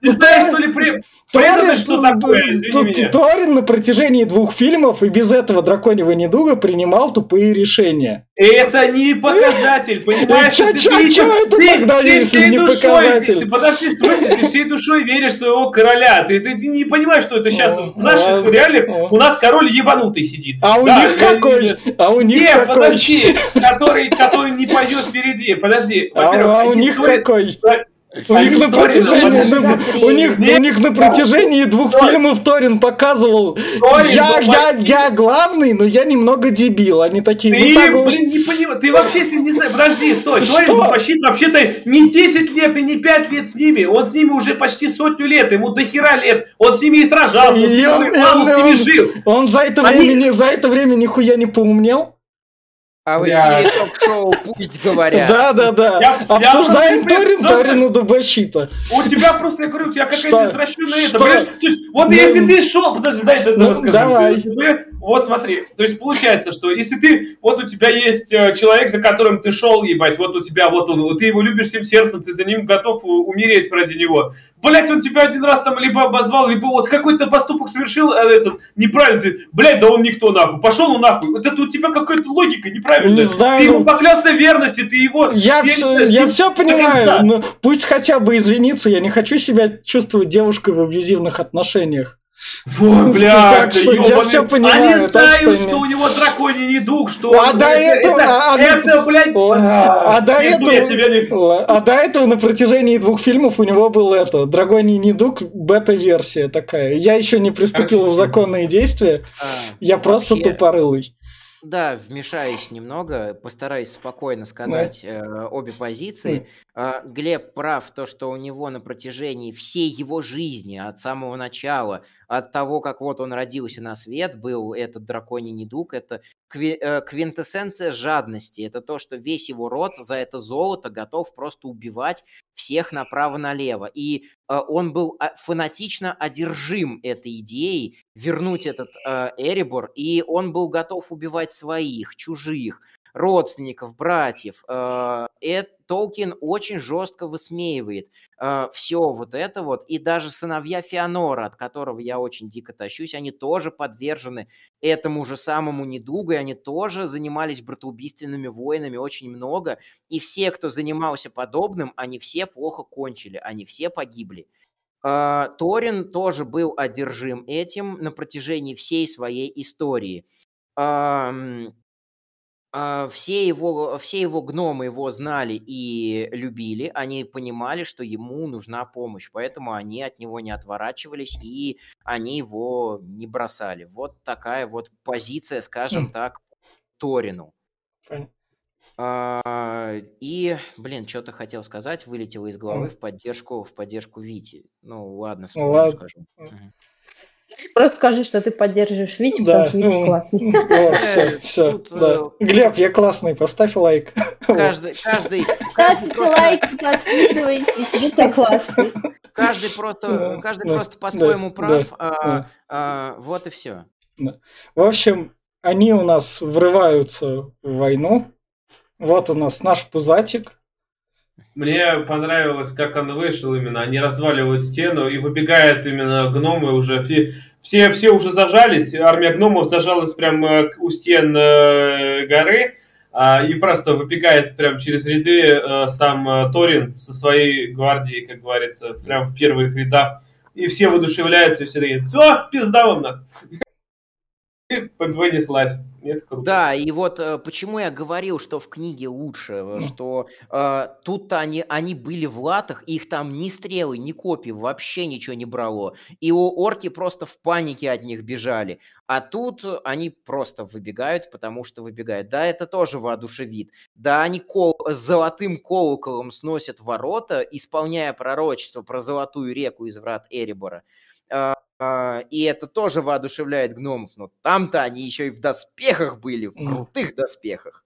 Ты знаешь, что ли, при... Торин, что такое?
Торин на протяжении двух фильмов и без этого драконьего недуга принимал тупые решения.
Это не показатель, понимаешь? Чё,
чё, чё это ты, тогда, ты если не душой, показатель?
Ты, подожди, в смысле, ты всей душой веришь в своего короля. Ты, не понимаешь, что это сейчас. в наших реалиях у нас король ебанутый сидит.
А у них какой? А у них
Нет, какой? подожди, который, который не пойдет впереди. Подожди.
А, а у них какой? У них, на протяжении, у, них, у них на протяжении двух фильмов Торин показывал я, я, я главный, но я немного дебил. Они такие...
Ты, сам... блин, не понимаешь. Ты вообще не знаешь. Подожди, стой. Торин почти вообще-то не 10 лет и не 5 лет с ними. Он с ними уже почти сотню лет. Ему до хера лет. Он с ними и сражался. И он,
с ними жил. Он за это, время, за это время нихуя не поумнел.
А в эфире ток-шоу «Пусть говорят».
Да, да, да. Я, Обсуждаем я Торин, Торину Дубащита.
У тебя просто, я говорю, у тебя какая-то извращенная это. То есть, вот если ты шел, подожди, дай это ну, расскажу.
Давай.
Вот смотри, то есть получается, что если ты, вот у тебя есть э, человек, за которым ты шел, ебать, вот у тебя, вот он, вот ты его любишь всем сердцем, ты за ним готов умереть ради него. Блять, он тебя один раз там либо обозвал, либо вот какой-то поступок совершил, а этот, неправильно, ты, блядь, да он никто нахуй, пошел он нахуй. Вот это у тебя какая-то логика неправильная. Не знаю. Ты ему поклялся верности, ты его...
Я, все, я все понимаю, но пусть хотя бы извиниться, я не хочу себя чувствовать девушкой в абьюзивных отношениях.
Вот, бля, так
что я все понимаю.
Они знают, что у него драконий недуг, что
а до этого, это,
а, это, блядь,
а, а, до этого, а до этого на протяжении двух фильмов у него был это, драконий недуг, бета-версия такая. Я еще не приступил в законные действия, а, я просто тупорылый.
Да, вмешаюсь немного, постараюсь спокойно сказать да. э, обе позиции. Э, Глеб прав, то, что у него на протяжении всей его жизни, от самого начала, от того, как вот он родился на свет, был этот драконий недуг, это э, квинтэссенция жадности. Это то, что весь его род за это золото готов просто убивать всех направо-налево. И э, он был а, фанатично одержим этой идеей вернуть этот э, Эребор, и он был готов убивать своих, чужих, родственников, братьев. Э, Толкин очень жестко высмеивает э, все вот это вот, и даже сыновья Феонора, от которого я очень дико тащусь, они тоже подвержены этому же самому недугу, и они тоже занимались братоубийственными войнами очень много, и все, кто занимался подобным, они все плохо кончили, они все погибли. Э, Торин тоже был одержим этим на протяжении всей своей истории. А, все его, все его гномы его знали и любили, они понимали, что ему нужна помощь, поэтому они от него не отворачивались и они его не бросали. Вот такая вот позиция, скажем так, Торину. А, и, блин, что-то хотел сказать, вылетело из головы в поддержку, в поддержку Вити. Ну ладно, вспомню, ладно. скажу.
Просто скажи, что ты поддерживаешь Витю, да. потому что Витя ну, классный.
О, все, все, Тут, да. Э, Глеб, я классный, поставь лайк.
Каждый, каждый.
Ставьте просто... лайк, подписывайтесь, Витя классный.
Каждый просто, каждый просто по-своему прав, а, а, вот и все.
В общем, они у нас врываются в войну. Вот у нас наш пузатик,
мне понравилось, как он вышел именно. Они разваливают стену и выбегают именно гномы уже. Все, все уже зажались. Армия гномов зажалась прямо у стен э, горы. А, и просто выбегает прям через ряды э, сам э, Торин со своей гвардией, как говорится, прям в первых рядах. И все воодушевляются, и все такие, все, пизда вам. И понеслась. Это круто.
Да, и вот э, почему я говорил, что в книге лучше, mm. что э, тут-то они, они были в латах, их там ни стрелы, ни копии, вообще ничего не брало. И у орки просто в панике от них бежали. А тут они просто выбегают, потому что выбегают. Да, это тоже воодушевит. Да, они кол с золотым колоколом сносят ворота, исполняя пророчество про золотую реку из врат Эребора. Э, а, и это тоже воодушевляет гномов, но там-то они еще и в доспехах были, в крутых доспехах.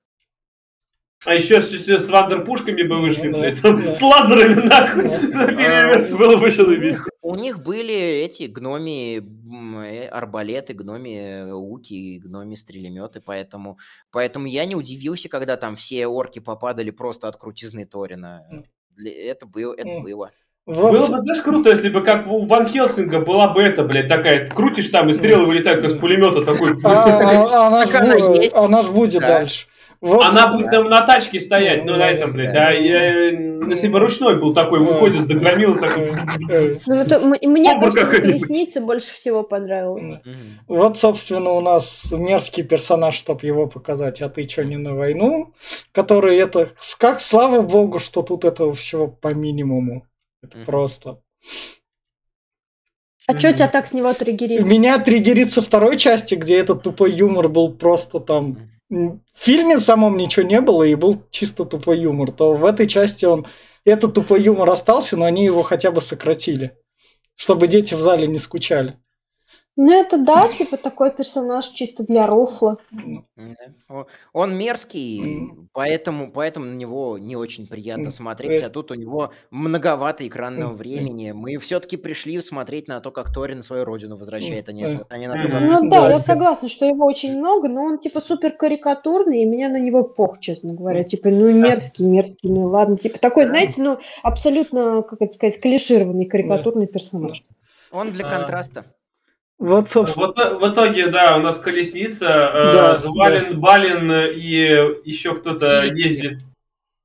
А еще с, с вандерпушками бы вышли, ну, блядь, да. с лазерами нахуй, да. переверс, было бы еще заебись.
У них были эти гноми э, арбалеты, гноми луки, гноми стрелеметы, поэтому, поэтому я не удивился, когда там все орки попадали просто от крутизны Торина. Это, было, это было.
Вот. Было бы, знаешь, круто, если бы как у Ван Хелсинга была бы это, блядь, такая, крутишь там и стрелы вылетают, как с пулемета такой.
А, а, она ж будет дальше.
Вот. Она будет там на тачке стоять, ну на этом, блядь. А я, если бы ручной был такой, выходит, догромил такой.
Ну, это, мне просто колесница больше всего понравилась.
Вот, собственно, у нас мерзкий персонаж, чтобы его показать. А ты что, не на войну? Который это... Как, слава богу, что тут этого всего по минимуму. Это mm-hmm. просто.
А что тебя так с него триггерит?
Меня триггерит со второй части, где этот тупой юмор был просто там... В фильме самом ничего не было, и был чисто тупой юмор. То в этой части он... Этот тупой юмор остался, но они его хотя бы сократили. Чтобы дети в зале не скучали.
Ну, это да, типа такой персонаж чисто для рофла.
Он мерзкий, поэтому, поэтому на него не очень приятно смотреть, а тут у него многовато экранного времени. Мы все-таки пришли смотреть на то, как Тори на свою родину возвращает, а не, а не на то,
как... Ну да, я согласна, что его очень много, но он типа супер карикатурный, и меня на него пох, честно говоря. Типа, ну мерзкий, мерзкий, ну ладно. Типа такой, знаете, ну абсолютно, как это сказать, клишированный карикатурный персонаж.
Он для а. контраста.
Вот, собственно. Вот, в итоге, да, у нас колесница, э, да, э, Вален, да. Балин и еще кто-то Филипп. ездит.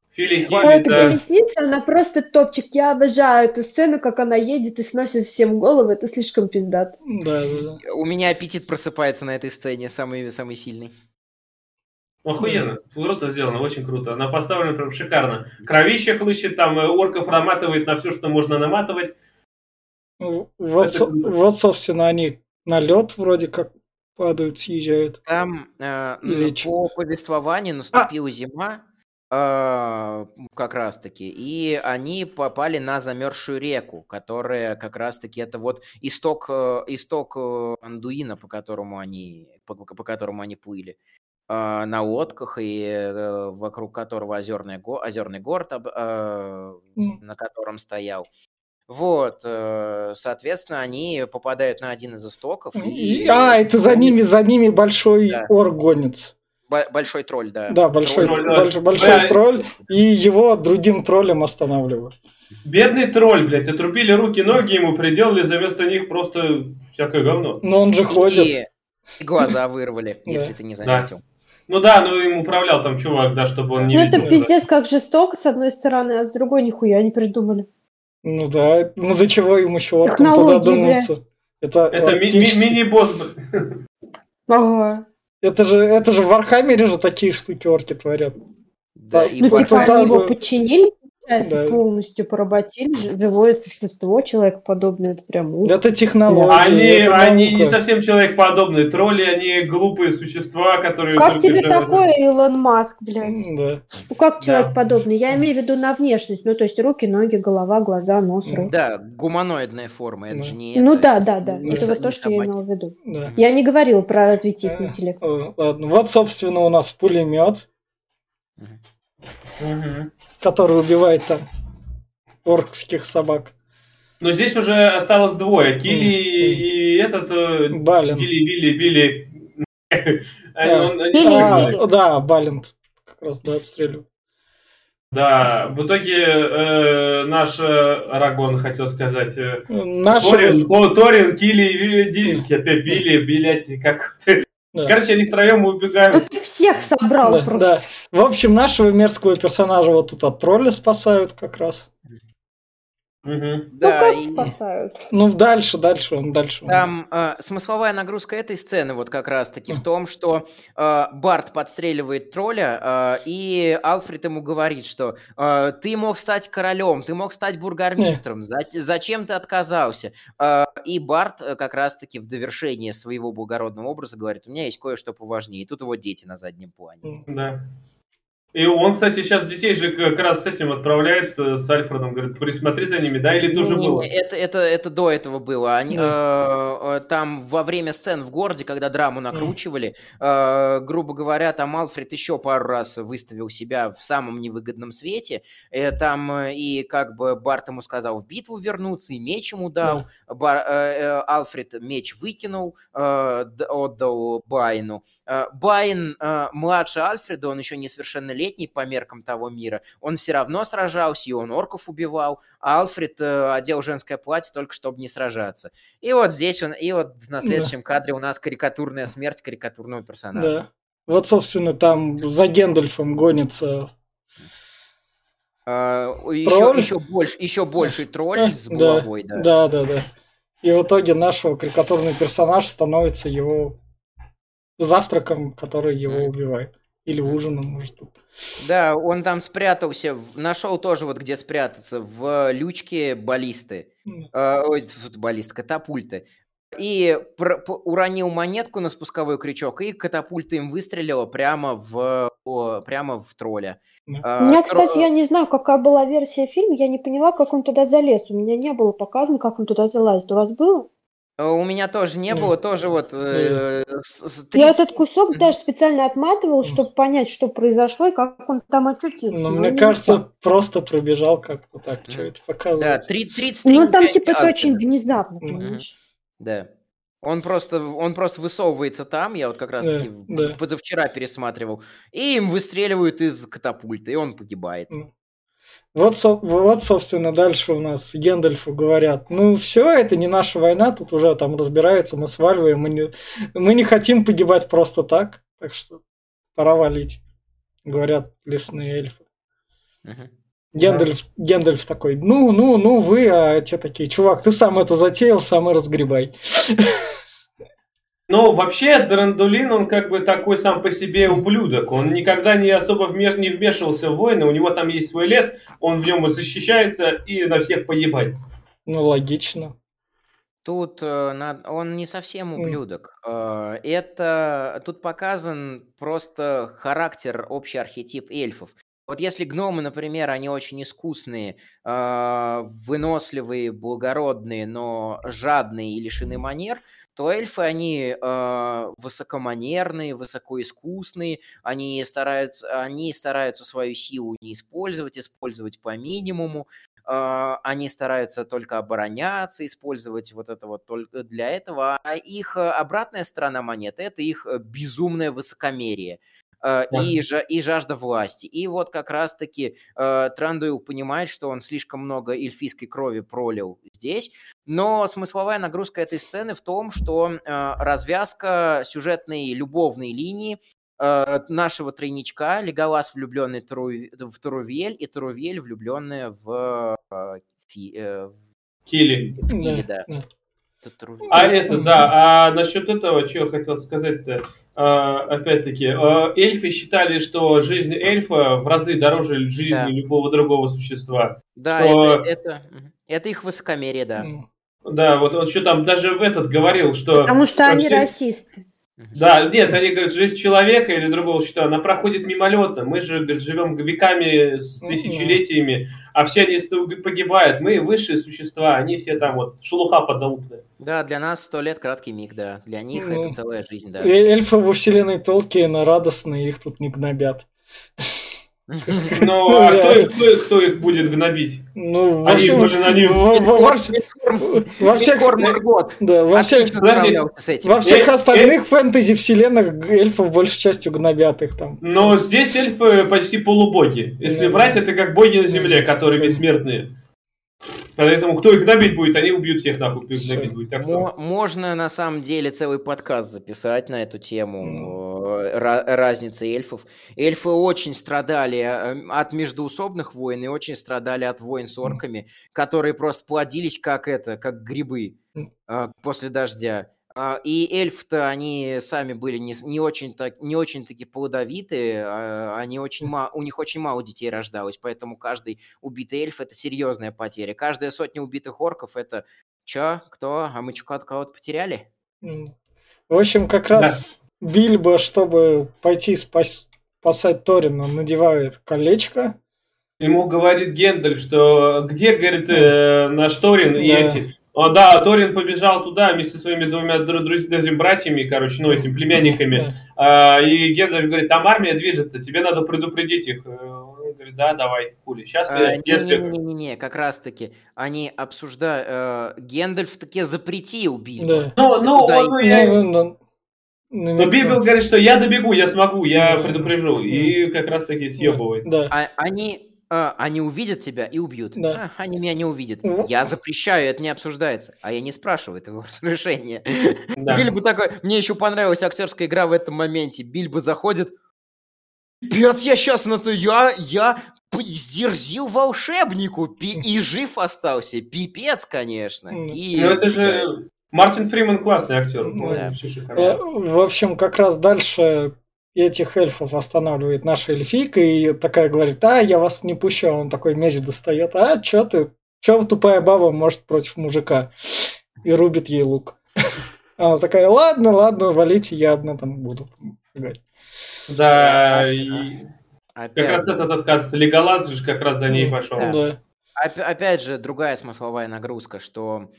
Филипп, а эта да. колесница, она просто топчик. Я обожаю эту сцену, как она едет и сносит всем голову. Это слишком пиздат.
Да, да, да. У меня аппетит просыпается на этой сцене, самый, самый сильный.
Охуенно, круто сделано, очень круто. Она поставлена прям шикарно. Кровище хлыщет, там э, орков наматывает на все, что можно наматывать.
Вот, Это... вот собственно, они на лед вроде как падают, съезжают.
Там э, Или по повествованию наступила а! зима, э, как раз таки, и они попали на замерзшую реку, которая как раз таки это вот исток, э, исток э, Андуина, по которому они, по, по которому они плыли э, на лодках, и э, вокруг которого озерный, го, озерный город, э, mm. на котором стоял. Вот, э, соответственно, они попадают на один из истоков.
И... А, это за ними, за ними большой да. орк гонится.
Большой тролль, да.
Да, большой тролль, большой, большой да. тролль, и его другим троллем останавливают.
Бедный тролль, блядь, отрубили руки, ноги ему, приделали за вместо них просто всякое говно.
Но он же ходит. И,
и глаза вырвали, если ты не заметил.
Ну да, ну им управлял там чувак, да, чтобы он не
Ну это пиздец как жестоко, с одной стороны, а с другой нихуя не придумали.
Ну да, ну до чего ему еще оркам туда думаться?
Это, это ми- ми- мини-босс.
Ага.
Это же, это же в Warhammer е же такие штуки орки творят.
Да, и ну, типа они его подчинили, да. полностью поработили живое существо, человекоподобное, это прям.
Это технология.
Они, это они не совсем человекоподобные, тролли, они глупые существа, которые...
Как тебе живут. такое, Илон Маск, блядь? Да. Ну как человекоподобный? Да. Я имею в виду на внешность, ну то есть руки, ноги, голова, глаза, нос, рот.
Да, гуманоидная форма, это да. же не
Ну это, да, да, да, не это вот то, что собаки. я имела в виду. Да. Я не говорил про развитие их интеллекта.
Ладно, вот, собственно, у нас пулемет. Угу который убивает там оркских собак.
Но здесь уже осталось двое. Килли mm. и, этот... Э,
Балин.
Билли, Билли, Билли.
Да, он, а, да Балин как раз да, отстреливал.
Да, в итоге э, наш э, Арагон, хотел сказать, э, наш... Торин, Торин, Килли, Динки, опять Билли, Билли, как да. Короче, они втроем убегают. Да
ты всех собрал да, просто.
Да. В общем, нашего мерзкого персонажа вот тут от тролля спасают как раз.
Угу. Ну да, как и... спасают?
Ну дальше, дальше он, дальше. Он.
Там э, смысловая нагрузка этой сцены вот как раз-таки в том, что э, Барт подстреливает тролля, э, и Алфред ему говорит, что э, ты мог стать королем, ты мог стать бургомистром, за, зачем ты отказался? Э, и Барт э, как раз-таки в довершение своего благородного образа говорит, у меня есть кое-что поважнее. И тут его дети на заднем плане.
Да. И он, кстати, сейчас детей же как раз с этим отправляет, э, с Альфредом, говорит, присмотри за ними, да, или тоже не, было?
Это, это, это до этого было. Они, да. э, э, там во время сцен в городе, когда драму накручивали, э, грубо говоря, там Альфред еще пару раз выставил себя в самом невыгодном свете. Э, там э, и как бы Барт ему сказал в битву вернуться, и меч ему дал. Да. Бар, э, Альфред меч выкинул, э, отдал Байну. Э, Байн э, младше Альфреда, он еще несовершеннолетний по меркам того мира, он все равно сражался, и он орков убивал, а Альфред э, одел женское платье только чтобы не сражаться. И вот здесь он, и вот на следующем да. кадре у нас карикатурная смерть карикатурного персонажа. Да.
Вот, собственно, там за Гендальфом гонится
Uh, еще, еще, больше, еще больший тролль с булавой,
да. Да, да, да. И в итоге нашего карикатурный персонаж становится его завтраком, который его убивает. Или ужином, может.
Да, он там спрятался, нашел тоже вот где спрятаться, в лючке баллисты. Э, ой, баллист, катапульты. И пр- уронил монетку на спусковой крючок, и катапульта им выстрелила прямо в, о, прямо в тролля.
А, У меня, кстати, я не знаю, какая была версия фильма, я не поняла, как он туда залез. У меня не было показано, как он туда залазит. У вас было?
Э, у меня тоже не было, тоже вот... Э,
с, Я этот кусок даже специально отматывал, чтобы понять, что произошло и как он там очутился.
Ну, мне кажется, просто пробежал как-то так, что это показывает. Да,
30
Ну, там типа это очень внезапно, понимаешь?
Да. Он просто, он просто высовывается там, я вот как раз-таки да, да. позавчера пересматривал, и им выстреливают из катапульты, и он погибает.
Вот, вот, собственно, дальше у нас Гендальфу говорят, ну все, это не наша война, тут уже там разбираются, мы сваливаем, мы не, мы не хотим погибать просто так, так что пора валить, говорят лесные эльфы. Uh-huh. Гендальф, да. Гендальф такой, ну, ну, ну, вы, а те такие, чувак, ты сам это затеял, сам и разгребай.
Ну, вообще, Драндулин, он как бы такой сам по себе ублюдок. Он никогда не особо вмеш... не вмешивался в войны. У него там есть свой лес, он в нем и защищается, и на всех поебать.
Ну, логично.
Тут э, он не совсем ублюдок. Э, это тут показан просто характер, общий архетип эльфов. Вот если гномы, например, они очень искусные, э, выносливые, благородные, но жадные и лишены манер – то эльфы, они э, высокоманерные, высокоискусные, они стараются, они стараются свою силу не использовать, использовать по минимуму, э, они стараются только обороняться, использовать вот это вот только для этого, а их обратная сторона монеты – это их безумное высокомерие – э, и, и жажда власти. И вот как раз-таки э, Трандуил понимает, что он слишком много эльфийской крови пролил здесь, но смысловая нагрузка этой сцены в том, что э, развязка сюжетной любовной линии э, нашего тройничка, Леголас влюбленный в Турувель, и Турувель влюбленная в э, Фи, э,
Кили.
В Кили, да. да.
А это, да, а насчет этого, что я хотел сказать-то, опять-таки, эльфы считали, что жизнь эльфа в разы дороже жизни да. любого другого существа.
Да, что... это, это, это их высокомерие, да.
Да, вот он что там даже в этот говорил, что...
Потому что они все... расисты.
Да, нет, они говорят, жизнь человека или другого существа, она проходит мимолетно. Мы же говорит, живем веками, с тысячелетиями, а все они погибают. Мы высшие существа, они все там вот шелуха подзалупная.
Да, для нас сто лет краткий миг, да. Для них ну, это целая жизнь, да.
Эльфы во вселенной Толкиена радостные, их тут не гнобят.
Ну, а кто, кто, кто их будет гнобить?
Ну, во всем,
Они же на них...
Во всех... Да, во всех, во всех остальных фэнтези вселенных эльфов большей частью гнобят их там.
Но здесь эльфы почти полубоги. Если брать, это как боги на земле, которые бессмертные. Поэтому кто их гнобить будет, они убьют всех нахуй, кто их гнобить будет. Так
что... Можно на самом деле целый подкаст записать на эту тему mm. Разницы эльфов. Эльфы очень страдали э, от междуусобных войн и очень страдали от войн с орками, которые просто плодились как это, как грибы mm. после дождя. А, и эльф-то они сами были не, не очень так не очень таки плодовитые, а, они очень мало, у них очень мало детей рождалось, поэтому каждый убитый эльф это серьезная потеря. Каждая сотня убитых орков это чё, кто, а мы что кого-то потеряли?
В общем, как раз да. Бильбо, чтобы пойти спас, спасать Торина, надевает колечко.
Ему говорит Гендель, что где, говорит, э, наш Торин да. и эти о, да, Торин побежал туда вместе со своими двумя друзьями, братьями, короче, ну, этими племянниками. А, и Гендальф говорит, там армия движется, тебе надо предупредить их. Э, он говорит, да, давай, хули. Сейчас а,
я... Не-не-не, как раз-таки, они обсуждают... Э, Гендальф таки запретил бить. Да.
Ну, ну, ну, я... ну, ну, ну, Но Бибел говорит, что я добегу, я смогу, я предупрежу. И как раз таки съебывает.
Да. А, они а, они увидят тебя и убьют. Да. А, они меня не увидят. Ну. Я запрещаю, это не обсуждается. А я не спрашиваю этого разрешения. Да. Бильбо такой... Мне еще понравилась актерская игра в этом моменте. Бильбо заходит... Пец, я сейчас на то... Я... Я сдерзил волшебнику пи... и жив остался. Пипец, конечно. И...
Ну это же... Мартин Фриман классный актер. Да.
Э, в общем, как раз дальше этих эльфов останавливает наша эльфийка и такая говорит, а, я вас не пущу. А он такой меч достает, а, чё ты, чё тупая баба может против мужика? И рубит ей лук. Она такая, ладно, ладно, валите, я одна там буду.
Да, и как раз этот отказ Леголас же как раз за ней пошел. Да.
Опять же, другая смысловая нагрузка, что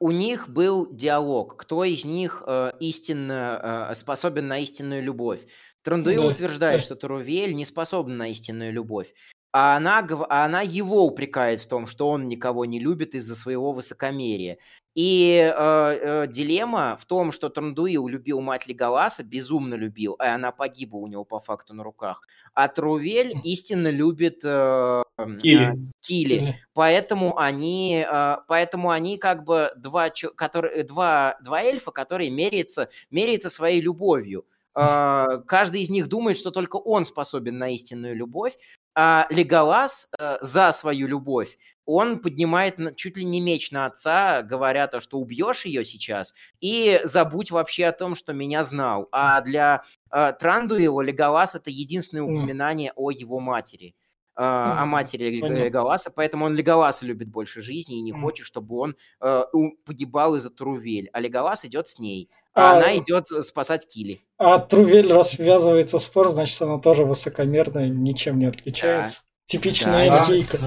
у них был диалог, кто из них э, истинно э, способен на истинную любовь. Трандуил да, утверждает, да. что Тарувель не способен на истинную любовь. А она, а она его упрекает в том, что он никого не любит из-за своего высокомерия. И э, э, дилемма в том, что Трандуил любил мать Леголаса, безумно любил, а она погибла у него по факту на руках. А Трувель истинно любит э, Кили. Э, Кили. Поэтому они, э, поэтому они как бы два, которые, два, два эльфа, которые меряются, меряются своей любовью. Uh, каждый из них думает, что только он способен на истинную любовь, а Леголас uh, за свою любовь он поднимает чуть ли не меч на отца, говоря то, что убьешь ее сейчас, и забудь вообще о том, что меня знал. А для э, Леголас это единственное упоминание mm. о его матери. Э, mm. О матери Леголаса, поэтому он Леголаса любит больше жизни и не mm. хочет, чтобы он э, погибал из-за Трувель. А Леголас идет с ней. А, а она идет спасать Кили.
А Трувель развязывается спор, значит, она тоже высокомерная, ничем не отличается. Да. Типичная да, эльфийка.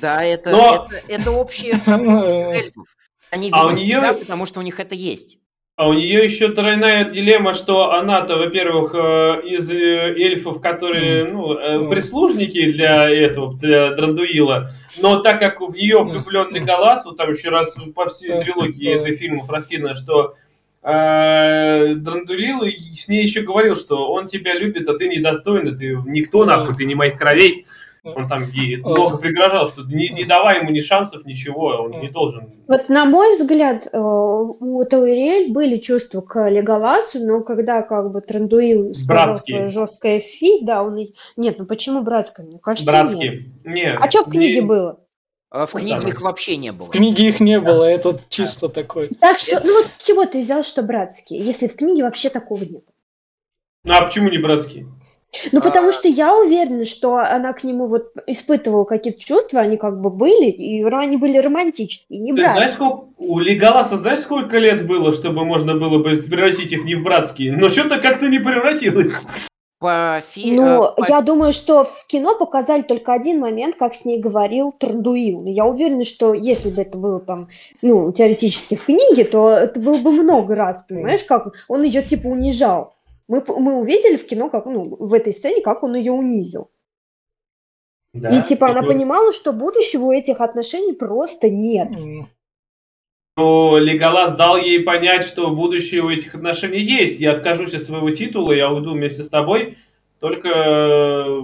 Да, это, Но... это, это общие эльфов. Они видят а у нее... тебя, потому что у них это есть.
А у нее еще тройная дилемма, что она-то, во-первых, э, из э, эльфов, которые, ну, э, прислужники для этого, для Драндуила, но так как в нее влюбленный Галас, вот там еще раз по всей трилогии этой фильмов раскидано, что э, Драндулил с ней еще говорил, что он тебя любит, а ты недостойный, ты никто, нахуй, ты не моих кровей. Он там и долго пригрожал, что не, не давай ему ни шансов, ничего, он не должен.
Вот на мой взгляд, э, у Тауриэль были чувства к Леголасу, но когда как бы Трандуил сказал свое жесткое фи, да, он... Нет, ну почему братское? Мне кажется,
Братские. нет.
нет. А что в книге не... было?
А в книге их вообще не было. В
книге их не было, это чисто такой.
Так что, ну вот чего ты взял, что братские, если в книге вообще такого нет?
Ну а почему не братские?
Ну, а... потому что я уверена, что она к нему вот испытывала какие-то чувства, они как бы были, и они были романтические, не
Ты знаешь, сколько... У Леголаса знаешь, сколько лет было, чтобы можно было бы превратить их не в братские? Но что-то как-то не превратилось.
По фи... Ну, э, по... я думаю, что в кино показали только один момент, как с ней говорил Трандуил. Я уверена, что если бы это было там, ну, теоретически в книге, то это было бы много раз, понимаешь, как он ее типа унижал. Мы, мы увидели в кино, как, ну, в этой сцене, как он ее унизил. Да, и типа она понимала, что будущего у этих отношений просто нет.
Но Леголас дал ей понять, что будущее у этих отношений есть. Я откажусь от своего титула, я уйду вместе с тобой, только э,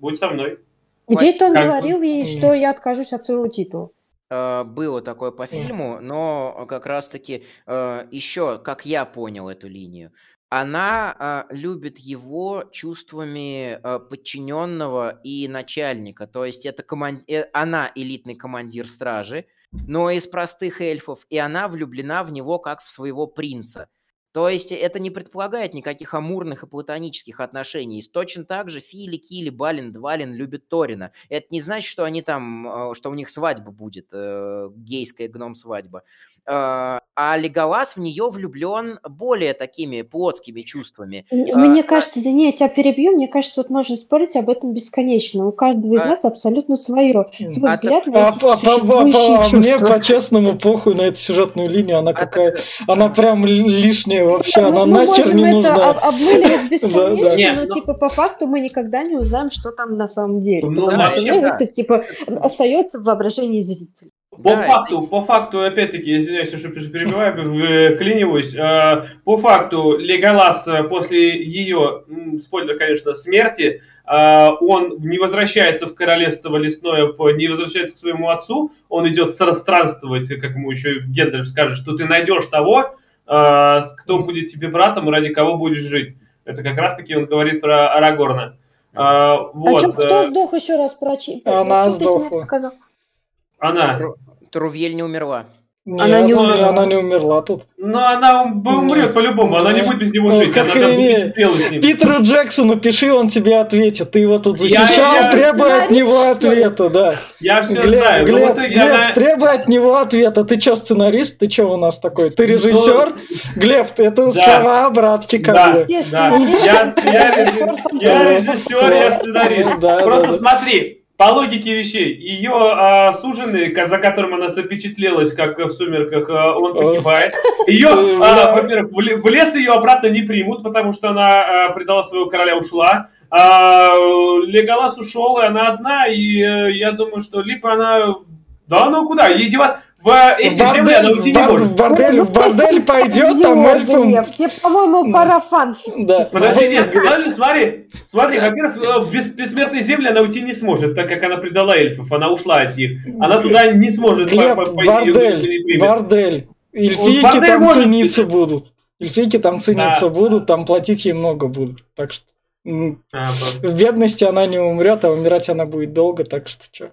будь со мной.
Где-то он как... говорил ей, что я откажусь от своего титула.
Э, было такое по фильму, но как раз-таки э, еще, как я понял эту линию, она э, любит его чувствами э, подчиненного и начальника. То есть это коман... э, она элитный командир стражи, но из простых эльфов, и она влюблена в него как в своего принца. То есть это не предполагает никаких амурных и платонических отношений. Точно так же Фили, Кили, Балин, Двалин любят Торина. Это не значит, что они там, э, что у них свадьба будет, э, гейская гном-свадьба. Э, а Леголас в нее влюблен более такими плотскими чувствами.
Мне а, кажется, извини, я тебя перебью, мне кажется, вот можно спорить об этом бесконечно. У каждого из а... нас абсолютно свое, свой а взгляд на эти
а, Мне по-честному похуй на эту сюжетную линию, она какая, она прям лишняя вообще, она нахер не нужна. Мы
это обмыливать бесконечно, но типа по факту мы никогда не узнаем, что там на самом деле. Ну, это типа остается в воображении зрителя.
По да, факту, по факту, опять-таки, извиняюсь, что перебиваю, вклиниваюсь, э, по факту Леголас э, после ее, спойлер, конечно, смерти, э, он не возвращается в королевство лесное, не возвращается к своему отцу, он идет странствовать, как ему еще Гендальф скажет, что ты найдешь того, кто будет тебе братом, ради кого будешь жить. Это как раз-таки он говорит про Арагорна.
Вот. А что, кто сдох еще раз? Про,
Она сдохла.
Она.
Трувель не умерла.
Нет, она не умерла. Она не умерла тут.
Но она умрет по-любому, она не будет без него жить. Она
будет с ним. Питеру Джексону пиши, он тебе ответит. Ты его тут защищал, я, я, требуй от него ответа, да.
Я все Глеб, знаю.
Глеб, Глеб она... требуй от него ответа. Ты что, сценарист? Ты что у нас такой? Ты режиссер? Ну, Глеб, это да. слова обратки как
да, бы. Да, я, я, я режиссер, я сценарист. Просто смотри, по логике вещей, ее а, суженый, за которым она запечатлелась, как в «Сумерках», а, он погибает. Ее, а, во-первых, в лес ее обратно не примут, потому что она а, предала своего короля, ушла. А, Леголас ушел, и она одна, и э, я думаю, что либо она... Да ну куда, ей девать... В эти бордель, земли она уйти не может.
Бордель, ну, бордель пойдет, там эльфам...
Тебе, по-моему, пора фанфик.
Да. Подожди, нет, подожди, смотри. Смотри, во-первых, э, в бессмертной земле она уйти не сможет, так как она предала эльфов, она ушла от них. Она туда не сможет
Глеб, пойти. Бордель, бордель. Эльфийки там цениться будут. Эльфийки там цениться будут, там платить ей много будут. Так что... А, в бедности она не умрет, а умирать она будет долго, так что что.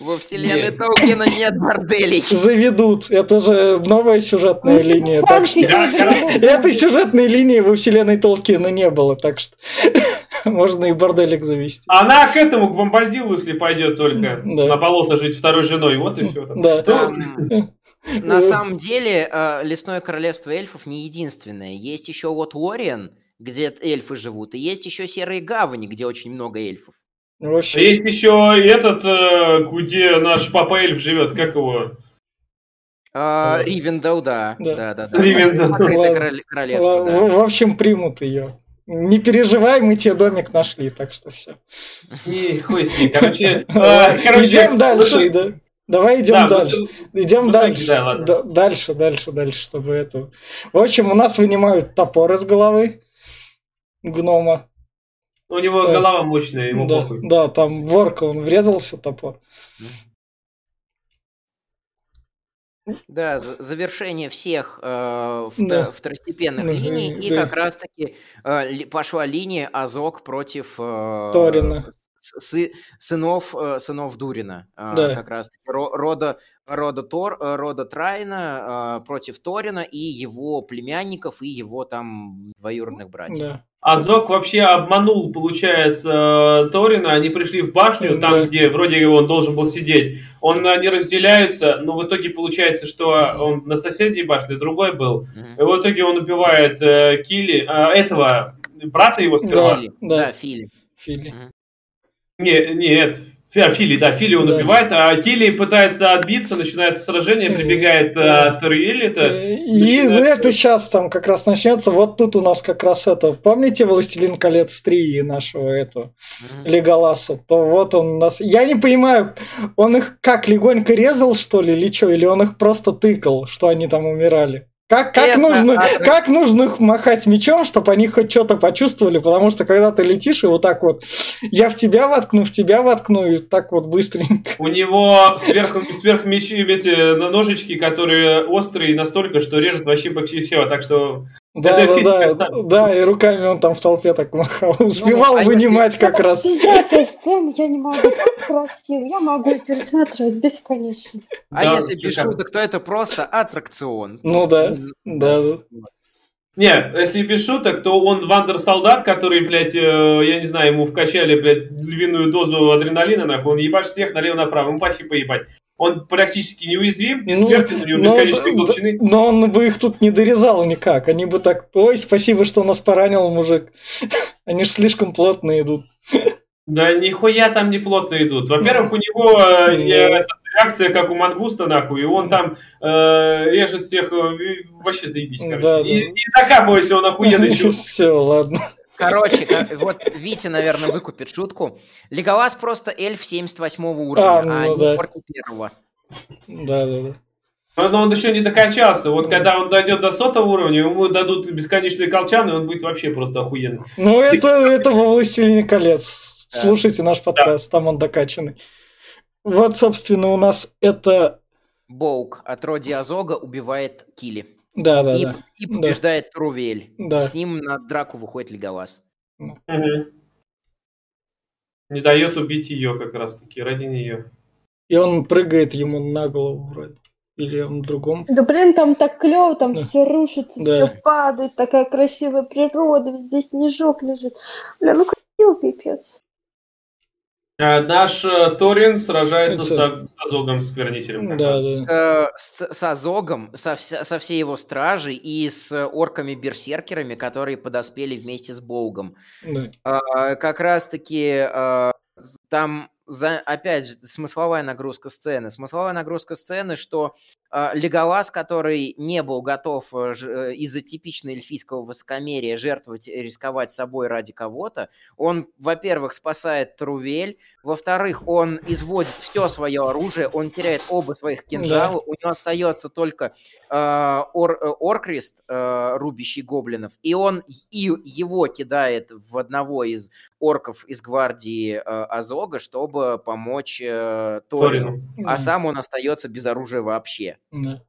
Во вселенной нет. Толкина нет борделей.
Заведут. Это же новая сюжетная ну, линия. Так что... Этой сюжетной линии во вселенной Толкина не было, так что можно и борделик завести.
Она к этому, к Бомбардилу, если пойдет только да. на болото жить второй женой. Вот и все.
Да.
На самом деле, э, Лесное Королевство эльфов не единственное. Есть еще Лот Уорриен, где эльфы живут, и есть еще Серые Гавани, где очень много эльфов.
Вообще. Есть еще этот, э, где наш папа эльф живет, как его?
А, Ривендел, да.
Да,
да, да.
Ривендел.
королевство,
да. В общем, примут ее. Не переживай, мы тебе домик нашли, так что все.
И хуй с ней, короче.
Идем дальше, да. Давай идем дальше. идем дальше. дальше, дальше, дальше, чтобы это. В общем, у нас вынимают топор из головы гнома.
У него да. голова мощная, ему
да,
похуй.
Да, там ворка, он врезался топор.
Да, завершение всех э, да. второстепенных да. линий, и да. как раз-таки э, пошла линия Азок против э,
Торина.
сы, сынов, э, сынов Дурина, а, да. как раз рода, рода, Тор, э, рода Трайна против Торина и его племянников, и его там двоюродных братьев. Да.
А Зок вообще обманул, получается, Торина. Они пришли в башню, там, да. где вроде он должен был сидеть. Он, они разделяются, но в итоге получается, что он на соседней башне, другой был. И в итоге он убивает э, Килли, э, этого, брата его сперва.
Да, да, Фили. Фили.
Не, нет, Фили, да, Фили он да. убивает, а Килли пытается отбиться, начинается сражение, прибегает да. Тариэль, это...
И начинает... это сейчас там как раз начнется, вот тут у нас как раз это, помните «Властелин колец 3» нашего этого, mm-hmm. Леголаса, то вот он у нас... Я не понимаю, он их как, легонько резал, что ли, или что, или он их просто тыкал, что они там умирали? Как, как, нужно, как нужно их махать мечом, чтобы они хоть что-то почувствовали, потому что когда ты летишь и вот так вот, я в тебя воткну, в тебя воткну, и так вот быстренько.
У него сверх, сверх мечи эти ножички, которые острые настолько, что режут вообще почти все, так что
да, да, да, да, да, и руками он там в толпе так махал. Ну, Успевал ну, вынимать как раз.
Пиздатая сцена, я не могу так красиво, я могу пересматривать бесконечно.
А да, если без шуток, то это просто аттракцион.
Ну да, да. да.
Не, если без шуток, то он вандер-солдат, который, блядь, э, я не знаю, ему вкачали, блядь, львиную дозу адреналина, нахуй, он ебашит всех налево-направо, ему пахи поебать он практически неуязвим, бессмертен, ну, у него бесконечные но, толщины.
Но он бы их тут не дорезал никак. Они бы так, ой, спасибо, что нас поранил мужик. Они же слишком плотно идут.
Да нихуя там не плотно идут. Во-первых, у него э, реакция, как у мангуста, нахуй, и он там э, режет всех, э, вообще заебись, короче. Да, и, да. и накапывайся, он охуенный
Все, ладно.
Короче, вот Витя, наверное, выкупит шутку. Леголас просто эльф 78 уровня, а, ну, а да. не орки первого.
Да, да, да.
Но он еще не докачался. Вот когда он дойдет до сотого уровня, ему дадут бесконечные колчаны, и он будет вообще просто охуенный.
Ну, это, это во «Властелине колец». Да. Слушайте наш подкаст, да. там он докачанный. Вот, собственно, у нас это...
Боук от Роди Азога убивает Кили.
Да, да,
и,
да.
И побеждает да. Трувель. Да. С ним на драку выходит Леголас.
Угу. Не дает убить ее как раз таки, ради нее.
И он прыгает ему на голову вроде. Или он другом.
Да блин, там так клево, там да. все рушится, да. все падает, такая красивая природа, здесь снежок лежит. Бля, ну красиво пипец.
А наш э, Торин сражается Это... с Азогом Сквернителем.
Да, да.
С, с, Азогом, со, со всей его стражей и с орками-берсеркерами, которые подоспели вместе с Боугом. Да. А, как раз-таки а, там за, опять же, смысловая нагрузка сцены. Смысловая нагрузка сцены, что э, Леголас, который не был готов э, э, из-за типичного эльфийского высокомерия жертвовать, рисковать собой ради кого-то, он, во-первых, спасает Трувель, во-вторых, он изводит все свое оружие, он теряет оба своих кинжала, да. у него остается только э, ор, э, Оркрест, э, рубящий гоблинов, и он и его кидает в одного из орков из гвардии э, Азога, чтобы помочь э, Торину. Торину. А сам он остается без оружия вообще.
Да.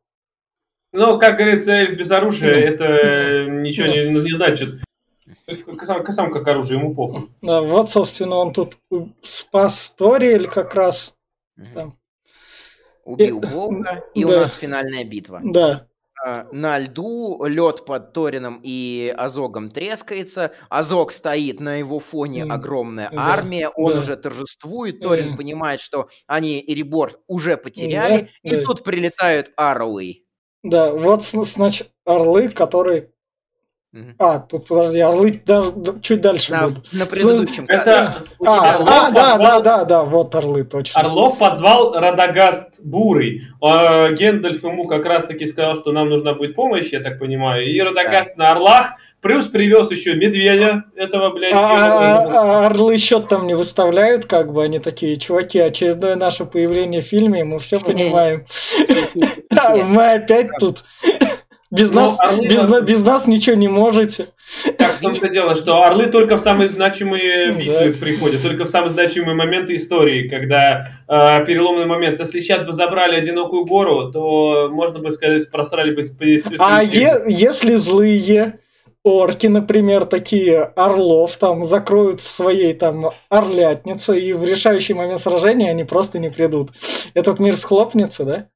Ну, как говорится, эльф без оружия, да. это ничего не, не значит. То есть сам, сам как оружие, ему похуй.
Да, вот, собственно, он тут спас Ториэль как раз. Там.
Убил Волка, и да. у нас финальная битва.
Да.
А, на льду лед под Торином и Азогом трескается. Азог стоит, на его фоне огромная да. армия, он да. уже торжествует. Торин да. понимает, что они Эребор уже потеряли, да. и да. тут прилетают орлы.
Да, вот значит орлы, которые а, тут подожди, орлы да, чуть дальше
на,
будут.
На предыдущем.
Это...
А, а, да, да, да, да, вот орлы, точно.
Орлов позвал Радагаст Бурый. А, Гендальф ему как раз-таки сказал, что нам нужна будет помощь, я так понимаю. И Радагаст да. на орлах, плюс привез еще медведя этого, блядь. А,
а, а орлы счет там не выставляют, как бы они такие, чуваки, очередное наше появление в фильме, мы все понимаем. Мы опять тут. Без, нас, орлы... без, без нас ничего не можете.
Так в том-то дело, что орлы только в самые значимые битвы да. приходят, только в самые значимые моменты истории, когда э, переломный момент. Если сейчас бы забрали одинокую гору, то можно бы сказать, просрали бы.
А е- если злые орки, например, такие орлов там закроют в своей там орлятнице, и в решающий момент сражения они просто не придут. Этот мир схлопнется, да?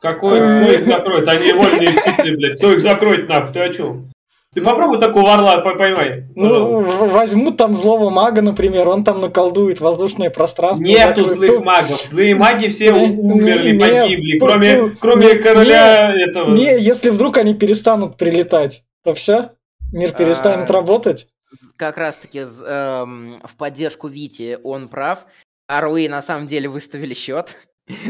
Какой? Кто их закроет? Они вольные птицы, блядь. Кто их закроет, нахуй? Ты о чем? Ты попробуй такого орла поймай.
Ну, возьмут там злого мага, например, он там наколдует воздушное пространство.
Нету закроет. злых магов. Злые маги все умерли, не, погибли, кроме, кроме не, короля не, этого.
Не, если вдруг они перестанут прилетать, то все, мир перестанет а, работать.
Как раз-таки эм, в поддержку Вити он прав. Орлы на самом деле выставили счет.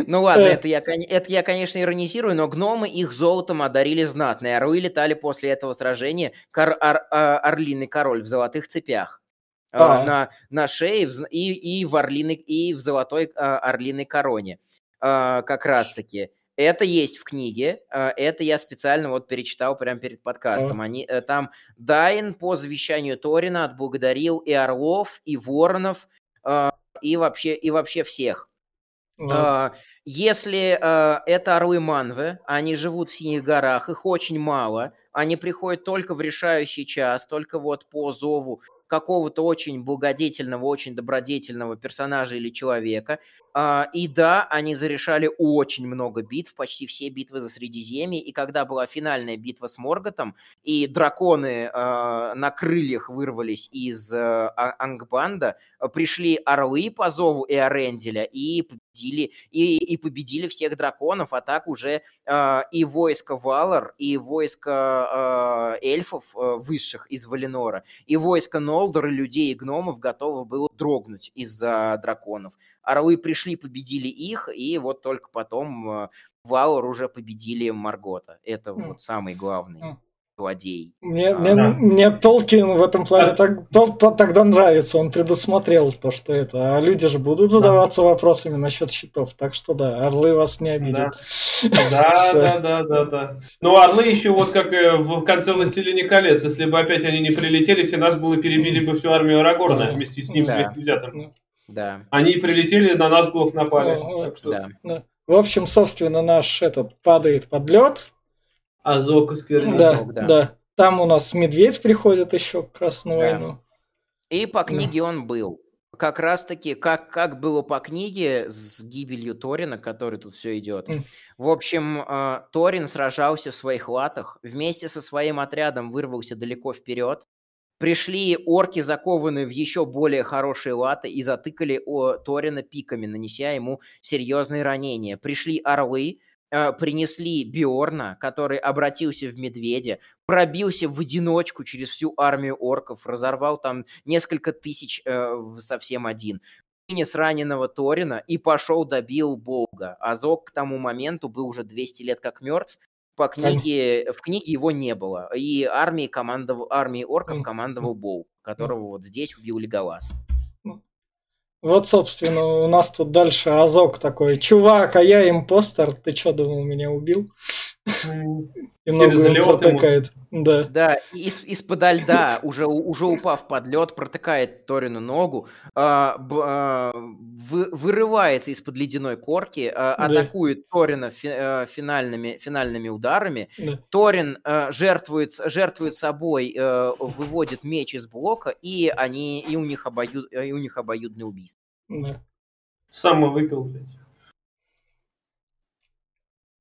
Ну ладно, э. это я, это я, конечно, иронизирую, но гномы их золотом одарили знатно, и орлы летали после этого сражения кор, ор, а, орлиный король в золотых цепях. А, на, на шее и, и, в орлиной, и в золотой а, орлиной короне. А, как раз-таки. Это есть в книге, а, это я специально вот перечитал прямо перед подкастом. Они, э, там Дайн по завещанию Торина отблагодарил и орлов, и воронов, а, и вообще, и вообще всех. Uh, если uh, это орлы Манвы, они живут в Синих горах, их очень мало, они приходят только в решающий час, только вот по зову какого-то очень благодетельного, очень добродетельного персонажа или человека. А, и да, они зарешали очень много битв, почти все битвы за Средиземье. И когда была финальная битва с Морготом, и драконы а, на крыльях вырвались из а, Ангбанда, пришли орлы по зову Эоренделя и победили, и, и победили всех драконов, а так уже и войско Валар, и войско эльфов высших из Валенора, и войско Нолдор, и людей, и гномов готово было дрогнуть из-за драконов. Орлы пришли, победили их, и вот только потом э, Валор уже победили Маргота. Это mm. вот самый главный mm. Злодей.
Мне, а, мне, да. мне Толкин в этом плане а... так, то, то, тогда нравится, он предусмотрел то, что это. А люди же будут задаваться да. вопросами насчет счетов, так что да, орлы вас не обидят.
Да, да, да, да, да. Ну, орлы еще вот как э, в конце «Властелине колец», если бы опять они не прилетели, все нас было перебили бы всю армию Арагорна вместе с ним, вместе взятым. Да. Они прилетели, на нас голов напали. Ну, так что...
да. Да. В общем, собственно, наш этот падает под лед.
Азок и
да, да. да. Там у нас медведь приходит еще как раз на да. войну.
И по книге да. он был. Как раз таки, как, как было по книге с гибелью Торина, который тут все идет. Mm. В общем, э, Торин сражался в своих латах, вместе со своим отрядом вырвался далеко вперед, Пришли орки, закованные в еще более хорошие латы, и затыкали о Торина пиками, нанеся ему серьезные ранения. Пришли орлы, принесли Биорна, который обратился в медведя, пробился в одиночку через всю армию орков, разорвал там несколько тысяч э, совсем один вынес раненого Торина и пошел добил Бога. Азок к тому моменту был уже 200 лет как мертв, по книге, в книге его не было. И армии, командовал, армии орков командовал Боу, которого вот здесь убил Леголас.
Вот, собственно, у нас тут дальше Азок такой. Чувак, а я импостер, ты что, думал, меня убил? И ногу протыкает. Да.
Да, из, из-под льда, уже, уже упав под лед, протыкает Торину ногу, а, б, а, вы, вырывается из-под ледяной корки, а, да. атакует Торина фи, а, финальными, финальными ударами. Да. Торин а, жертвует, жертвует собой, а, выводит меч из блока, и, они, и, у, них обоюд, и у них обоюдное убийство. Да.
Самовыпил, блядь.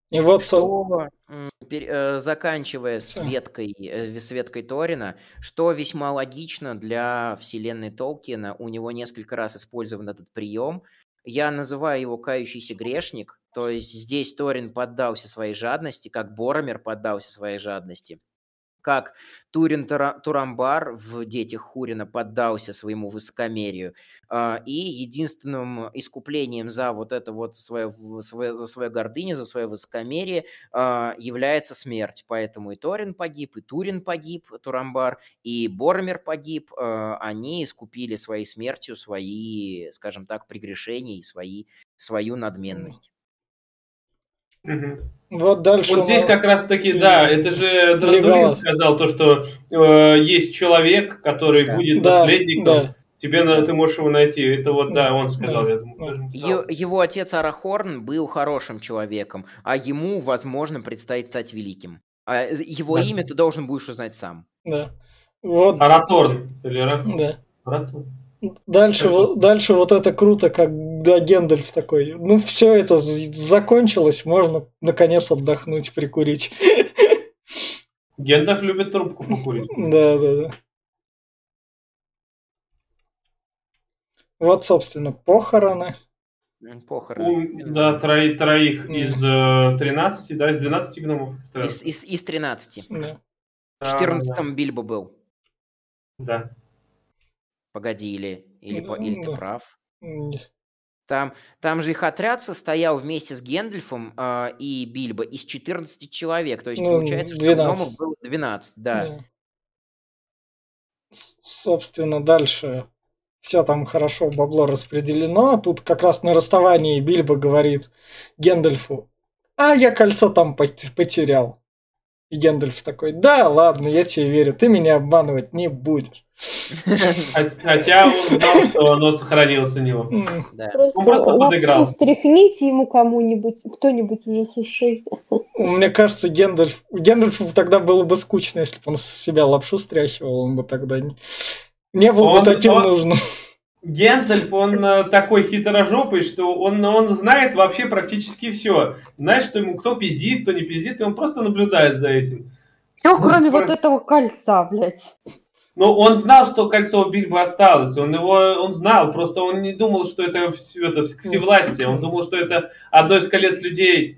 И вот что, э, заканчивая светкой, э, светкой Торина, что весьма логично для вселенной Толкина, у него несколько раз использован этот прием. Я называю его «кающийся грешник», то есть здесь Торин поддался своей жадности, как Боромер поддался своей жадности как Турин Турамбар в «Детях Хурина» поддался своему высокомерию. А, и единственным искуплением за вот это вот свое, свое, за свою гордыню, за свое высокомерие а, является смерть. Поэтому и Торин погиб, и Турин погиб, Турамбар, и Бормер погиб. А, они искупили своей смертью свои, скажем так, прегрешения и свои, свою надменность.
Угу. Вот дальше. Вот здесь как раз таки, да, это же Драздулин сказал то, что э, есть человек, который да. будет да, наследником. Да. Тебе надо, ты можешь его найти. Это вот, да, он сказал. Да. Я думаю,
Е- его отец Арахорн был хорошим человеком, а ему, возможно, предстоит стать великим. А его да. имя ты должен будешь узнать сам.
Да.
Вот. Араторн. Или Араторн? Да. Араторн.
Дальше, вот, дальше вот это круто, как да, Гендальф такой. Ну, все это закончилось, можно наконец отдохнуть, прикурить.
Гендальф любит трубку покурить.
Да, да, да. Вот, собственно, похороны.
Похороны. У, да, троих, троих из э, 13, да, из 12 гномов.
Из, из, из 13. Да. В 14 да. Бильбо был.
Да.
Погоди, или, или, ну, или ты прав? Там, там же их отряд состоял вместе с Гендальфом э, и Бильбо из 14 человек. То есть ну, получается, 12. что гномов было 12, да. да.
Собственно, дальше все там хорошо, бабло распределено. А тут как раз на расставании Бильбо говорит Гендальфу, а я кольцо там потерял. И Гендальф такой, да, ладно, я тебе верю, ты меня обманывать не будешь.
Хотя он знал, что оно сохранилось у него.
Просто, просто лапшу стряхните ему кому-нибудь, кто-нибудь уже суши.
Мне кажется, Гендальф... Гендальфу тогда было бы скучно, если бы он с себя лапшу стряхивал, он бы тогда не, не был он, бы таким он... нужным.
Гендальф, он э, такой хитрожопый, что он, он знает вообще практически все. Знаешь, что ему кто пиздит, кто не пиздит, и он просто наблюдает за этим.
Все, кроме вот этого кольца, блядь.
Ну, он знал, что кольцо у Бильбо осталось. Он его, он знал, просто он не думал, что это, это всевластие. Он думал, что это одно из колец людей.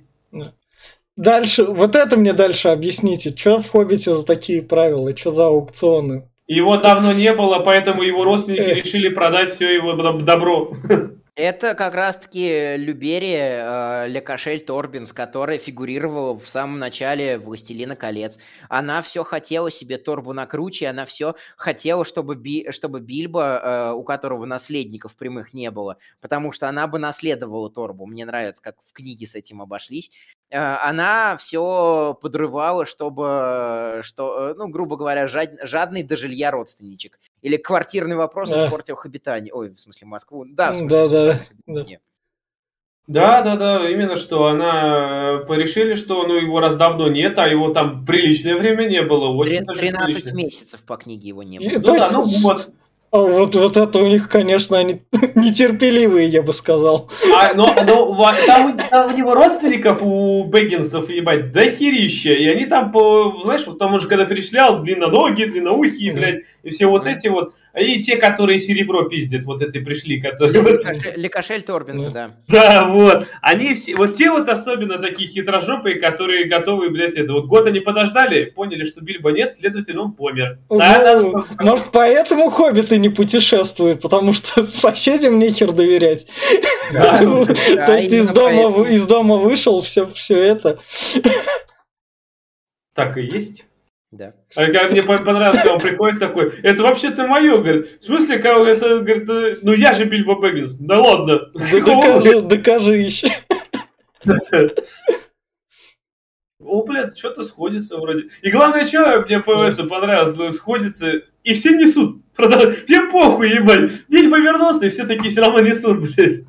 Дальше, вот это мне дальше объясните. Что в Хоббите за такие правила? Что за аукционы?
Его давно не было, поэтому его родственники решили продать все его добро.
Это как раз-таки Люберия э, Лекашель Торбинс, которая фигурировала в самом начале «Властелина колец». Она все хотела себе Торбу накруче, она все хотела, чтобы, Би, чтобы Бильбо, э, у которого наследников прямых не было, потому что она бы наследовала Торбу. Мне нравится, как в книге с этим обошлись. Э, она все подрывала, чтобы, что, э, ну, грубо говоря, жад, жадный до жилья родственничек. Или квартирный вопрос да. испортил их обитание. Ой, в смысле Москву. Да, в смысле,
да, да,
да. Да, да, именно что она порешили, что ну, его раз давно нет, а его там приличное время не было. Очень
13 месяцев по книге его не было.
Ну, да, ну вот.
А вот, вот это у них, конечно, они нетерпеливые, я бы сказал.
А, но, но там, там у него родственников, у Бэггинсов, ебать, дохерища. И они там, по, знаешь, вот там он же когда перечислял, длинноногие, длинноухие, блядь, и все вот эти вот. И те, которые серебро пиздят, вот это пришли, которые...
Лекашель Торбинса, да.
Да, вот. Они все, вот те вот особенно такие хитрожопые, которые готовы, блядь, это вот год они подождали, поняли, что Бильбо нет, следовательно, он помер.
Ну, может, поэтому хоббиты не путешествуют, потому что соседям нехер доверять. То есть из дома, вышел, все это.
Так и есть.
Да.
А как мне понравилось, когда он приходит такой, это вообще-то мое, говорит, в смысле, как это, говорит, э, ну я же Бильбо Бэггинс, да ладно.
Да докажи, докажи еще.
О, блядь, что-то сходится вроде. И главное, что мне это понравилось, сходится, и все несут. Продав... Мне похуй, ебать. Бильбо вернулся, и все такие все равно несут, блядь.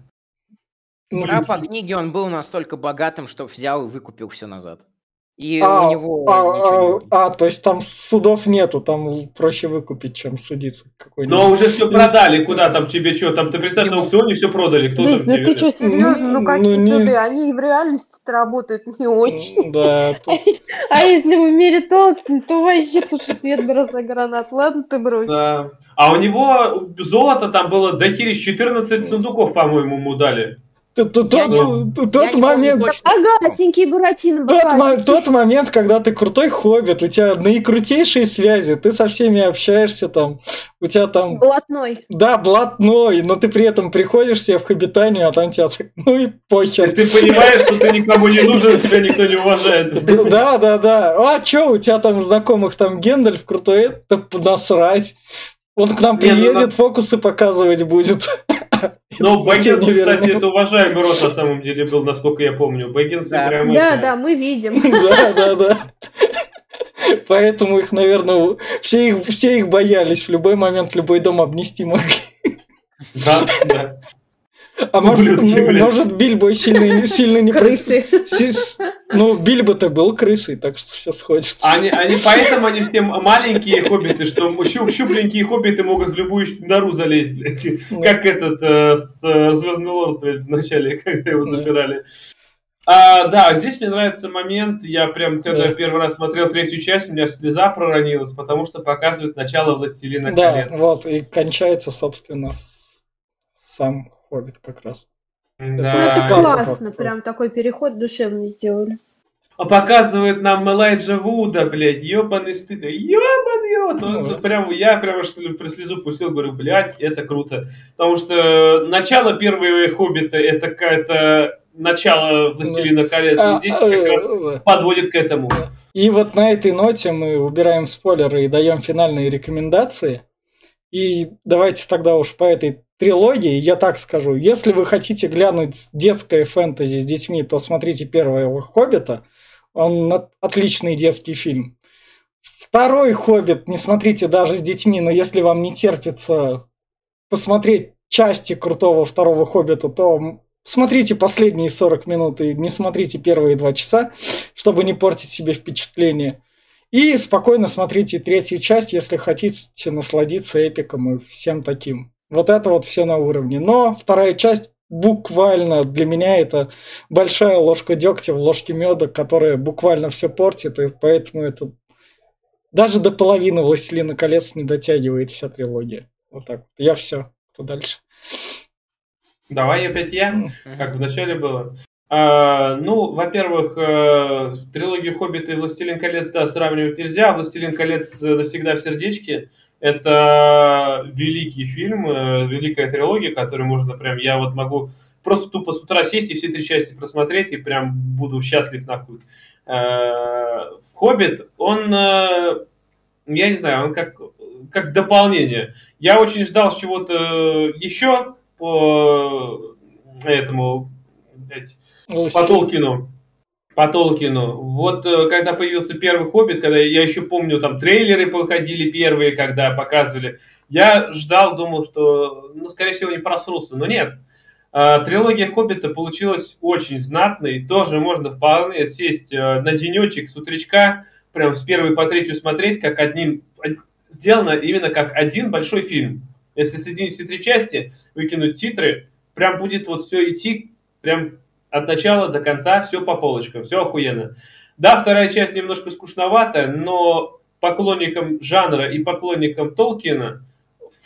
А по книге он был настолько богатым, что взял и выкупил все назад. И а, у него
а, а, а, то есть там судов нету, там проще выкупить, чем судиться.
Но уже все продали, куда там тебе что, там ты представь, на аукционе все продали. Кто
Дыть, ну ты что, серьезно, ну, ну какие ну, суды, они в реальности работают не очень.
Да.
А если в мире толстый, то вообще тут свет бы разогранат, ладно ты брось.
Да. А у него золото там было до хири 14 сундуков, по-моему, ему дали.
Тот, тот момент...
Богатенький Буратино,
тот, тот момент, когда ты крутой хоббит, у тебя наикрутейшие связи, ты со всеми общаешься там, у тебя там...
Блатной.
Да, блатной, но ты при этом приходишь себе в хоббитанию, а там тебя ну и похер.
Ты понимаешь, что ты никому не нужен, тебя никто не уважает.
Да, да, да. А чё, у тебя там знакомых там Гендальф крутой, это насрать. Он к нам ну приедет, фокусы показывать будет.
Но Бэггинс, кстати, это уважаемый род на самом деле был, насколько я помню. Бэггинс
да. Да, да, мы видим.
Да, да, да. Поэтому их, наверное, все их, все их боялись. В любой момент любой дом обнести могли.
Да, да.
А может, ну, может Бильбо сильно, сильно не... Крысы. Ну, Бильбо-то был крысой, так что все сходится.
Они, они, поэтому они все маленькие хоббиты, что щуп, щупленькие хоббиты могут в любую нору залезть, блядь. Как этот э, с, Звездный Лорд, блядь, в начале, когда его забирали. А, да, здесь мне нравится момент, я прям, когда да. первый раз смотрел третью часть, у меня слеза проронилась, потому что показывает начало «Властелина
да, колец». Да, вот, и кончается, собственно, сам «Хоббит» как раз.
Да. Это, ну, это классно, прям такой переход душевный сделали.
А показывает нам Элайджа Вуда, блядь, ебаный стыд, ебаный вот, ну, ну, прям, я прям аж про слезу пустил, говорю, блядь, это круто. Потому что начало первого Хоббита, это какая-то начало «Властелина колец», а, здесь как а, раз а, подводит к этому.
И вот на этой ноте мы убираем спойлеры и даем финальные рекомендации. И давайте тогда уж по этой трилогии, я так скажу, если вы хотите глянуть детское фэнтези с детьми, то смотрите первого «Хоббита», он отличный детский фильм. Второй «Хоббит» не смотрите даже с детьми, но если вам не терпится посмотреть части крутого второго «Хоббита», то смотрите последние 40 минут и не смотрите первые два часа, чтобы не портить себе впечатление. И спокойно смотрите третью часть, если хотите насладиться эпиком и всем таким. Вот это вот все на уровне. Но вторая часть буквально для меня это большая ложка дегтя в ложке меда, которая буквально все портит, и поэтому это даже до половины «Властелина колец» не дотягивает вся трилогия. Вот так вот. Я все. Кто дальше?
Давай опять я, как в начале было. А, ну, во-первых, э, трилогию «Хоббит» и «Властелин колец», да, сравнивать нельзя. «Властелин колец» навсегда в сердечке. Это великий фильм, э, великая трилогия, которую можно прям, я вот могу просто тупо с утра сесть и все три части просмотреть, и прям буду счастлив нахуй. Э, «Хоббит», он, я не знаю, он как, как дополнение. Я очень ждал чего-то еще, по этому, блядь, по Толкину. По Толкину. Вот э, когда появился первый Хоббит, когда я еще помню, там трейлеры походили первые, когда показывали, я ждал, думал, что, ну, скорее всего, не просрутся, но нет. А, трилогия Хоббита получилась очень знатной. Тоже можно вполне сесть э, на денечек с утречка, прям с первой по третью смотреть, как одним... Сделано именно как один большой фильм. Если соединить все три части, выкинуть титры, прям будет вот все идти прям от начала до конца, все по полочкам, все охуенно. Да, вторая часть немножко скучноватая, но поклонникам жанра и поклонникам Толкина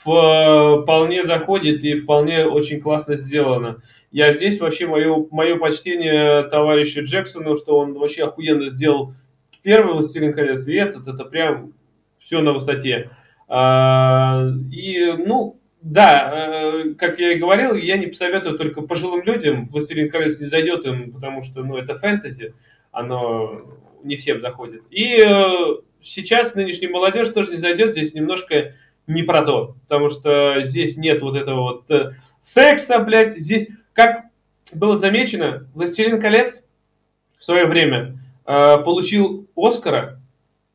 вполне заходит и вполне очень классно сделано. Я здесь вообще мое, мое почтение товарищу Джексону, что он вообще охуенно сделал первый «Властелин колец», и этот, это прям все на высоте. А, и, ну, да, э, как я и говорил, я не посоветую только пожилым людям. «Властелин колец» не зайдет им, потому что, ну, это фэнтези, оно не всем заходит. И э, сейчас нынешняя молодежь тоже не зайдет, здесь немножко не про то, потому что здесь нет вот этого вот э, секса, блядь, здесь, как было замечено, «Властелин колец» в свое время получил Оскара,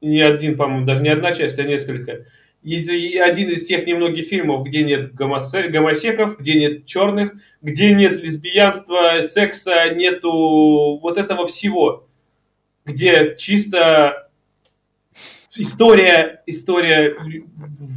не один, по-моему, даже не одна часть, а несколько, один из тех немногих фильмов, где нет гомосеков, где нет черных, где нет лесбиянства, секса, нету вот этого всего, где чисто история, история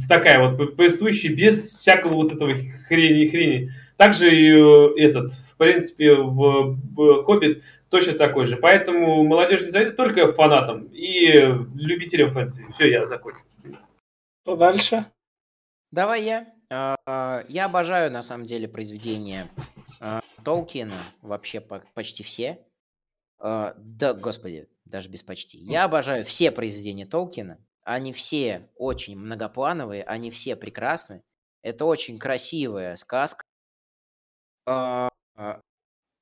такая вот повествующая без всякого вот этого хрени хрени. Также и э, этот, в принципе, в, «Хоббит» точно такой же. Поэтому молодежь не зайдет только фанатам и любителям фэнтези. Все, я закончил.
Что дальше?
Давай я. А, я обожаю, на самом деле, произведения а, Толкина. Вообще почти все. А, да, господи, даже без почти. Я обожаю все произведения Толкина. Они все очень многоплановые, они все прекрасны. Это очень красивая сказка.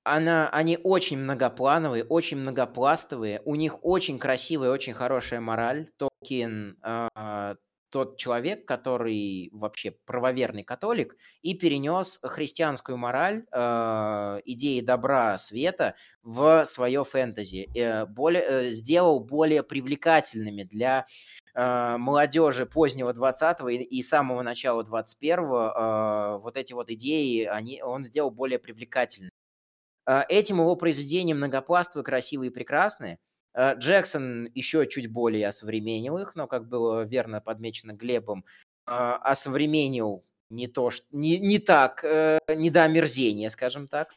Она, они очень многоплановые, очень многопластовые. У них очень красивая, очень хорошая мораль. Толкин тот человек, который вообще правоверный католик, и перенес христианскую мораль, э, идеи добра, света в свое фэнтези, э, более, э, сделал более привлекательными для э, молодежи позднего 20-го и, и самого начала 21-го, э, вот эти вот идеи они, он сделал более привлекательными. Э, этим его произведения многопластовые, красивые и прекрасные – Джексон еще чуть более осовременил их, но, как было верно подмечено Глебом, а, осовременил не то, что, не, не так, э, не до омерзения, скажем так.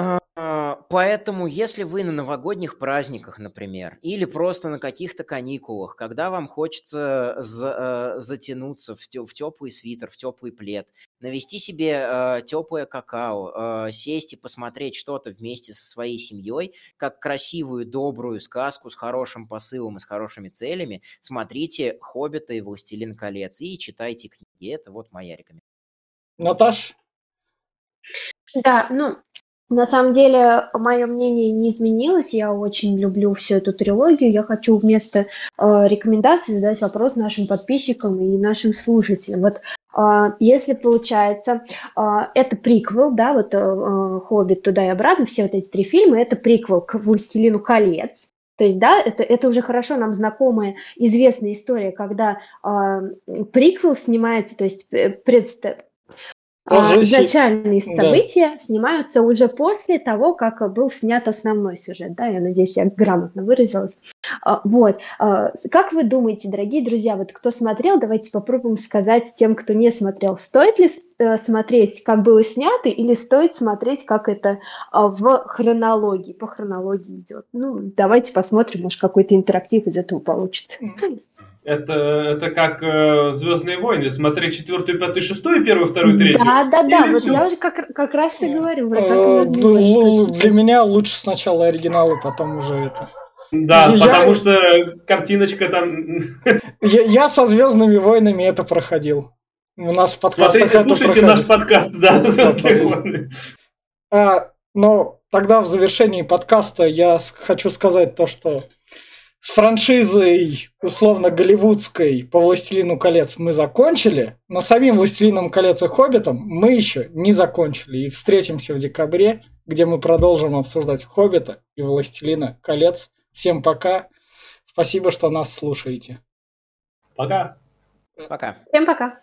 А, а, поэтому, если вы на новогодних праздниках, например, или просто на каких-то каникулах, когда вам хочется за, э, затянуться в, в теплый свитер, в теплый плед, навести себе э, теплое какао, э, сесть и посмотреть что-то вместе со своей семьей, как красивую, добрую сказку с хорошим посылом и с хорошими целями, смотрите «Хоббита» и «Властелин колец» и читайте книги. Это вот моя рекомендация.
Наташ?
Да, ну, на самом деле, мое мнение не изменилось. Я очень люблю всю эту трилогию. Я хочу вместо э, рекомендаций задать вопрос нашим подписчикам и нашим слушателям. Вот э, если получается, э, это приквел, да, вот э, «Хоббит» туда и обратно, все вот эти три фильма, это приквел к «Властелину колец». То есть, да, это, это уже хорошо нам знакомая, известная история, когда э, приквел снимается, то есть э, предст а, изначальные события да. снимаются уже после того, как был снят основной сюжет. Да, я надеюсь, я грамотно выразилась. А, вот. А, как вы думаете, дорогие друзья, вот кто смотрел, давайте попробуем сказать тем, кто не смотрел, стоит ли э, смотреть, как было снято, или стоит смотреть, как это в хронологии, по хронологии идет. Ну, давайте посмотрим, может, какой-то интерактив из этого получится.
Это, это как э, Звездные войны, смотреть четвертую, пятую, шестую, первую, вторую, третью.
Да, да, да, вот я уже как, как раз и говорю. Про
э, для меня лучше сначала оригиналы, потом уже это.
Да, я... потому что картиночка там...
Я, я со Звездными войнами это проходил. У нас в подкастах
Смотрите, слушайте наш подкаст, да,
А, но тогда в завершении подкаста я хочу сказать то, что с франшизой, условно, голливудской по «Властелину колец» мы закончили, но самим «Властелином колец» и «Хоббитом» мы еще не закончили. И встретимся в декабре, где мы продолжим обсуждать «Хоббита» и «Властелина колец». Всем пока. Спасибо, что нас слушаете.
Пока.
Пока.
Всем пока.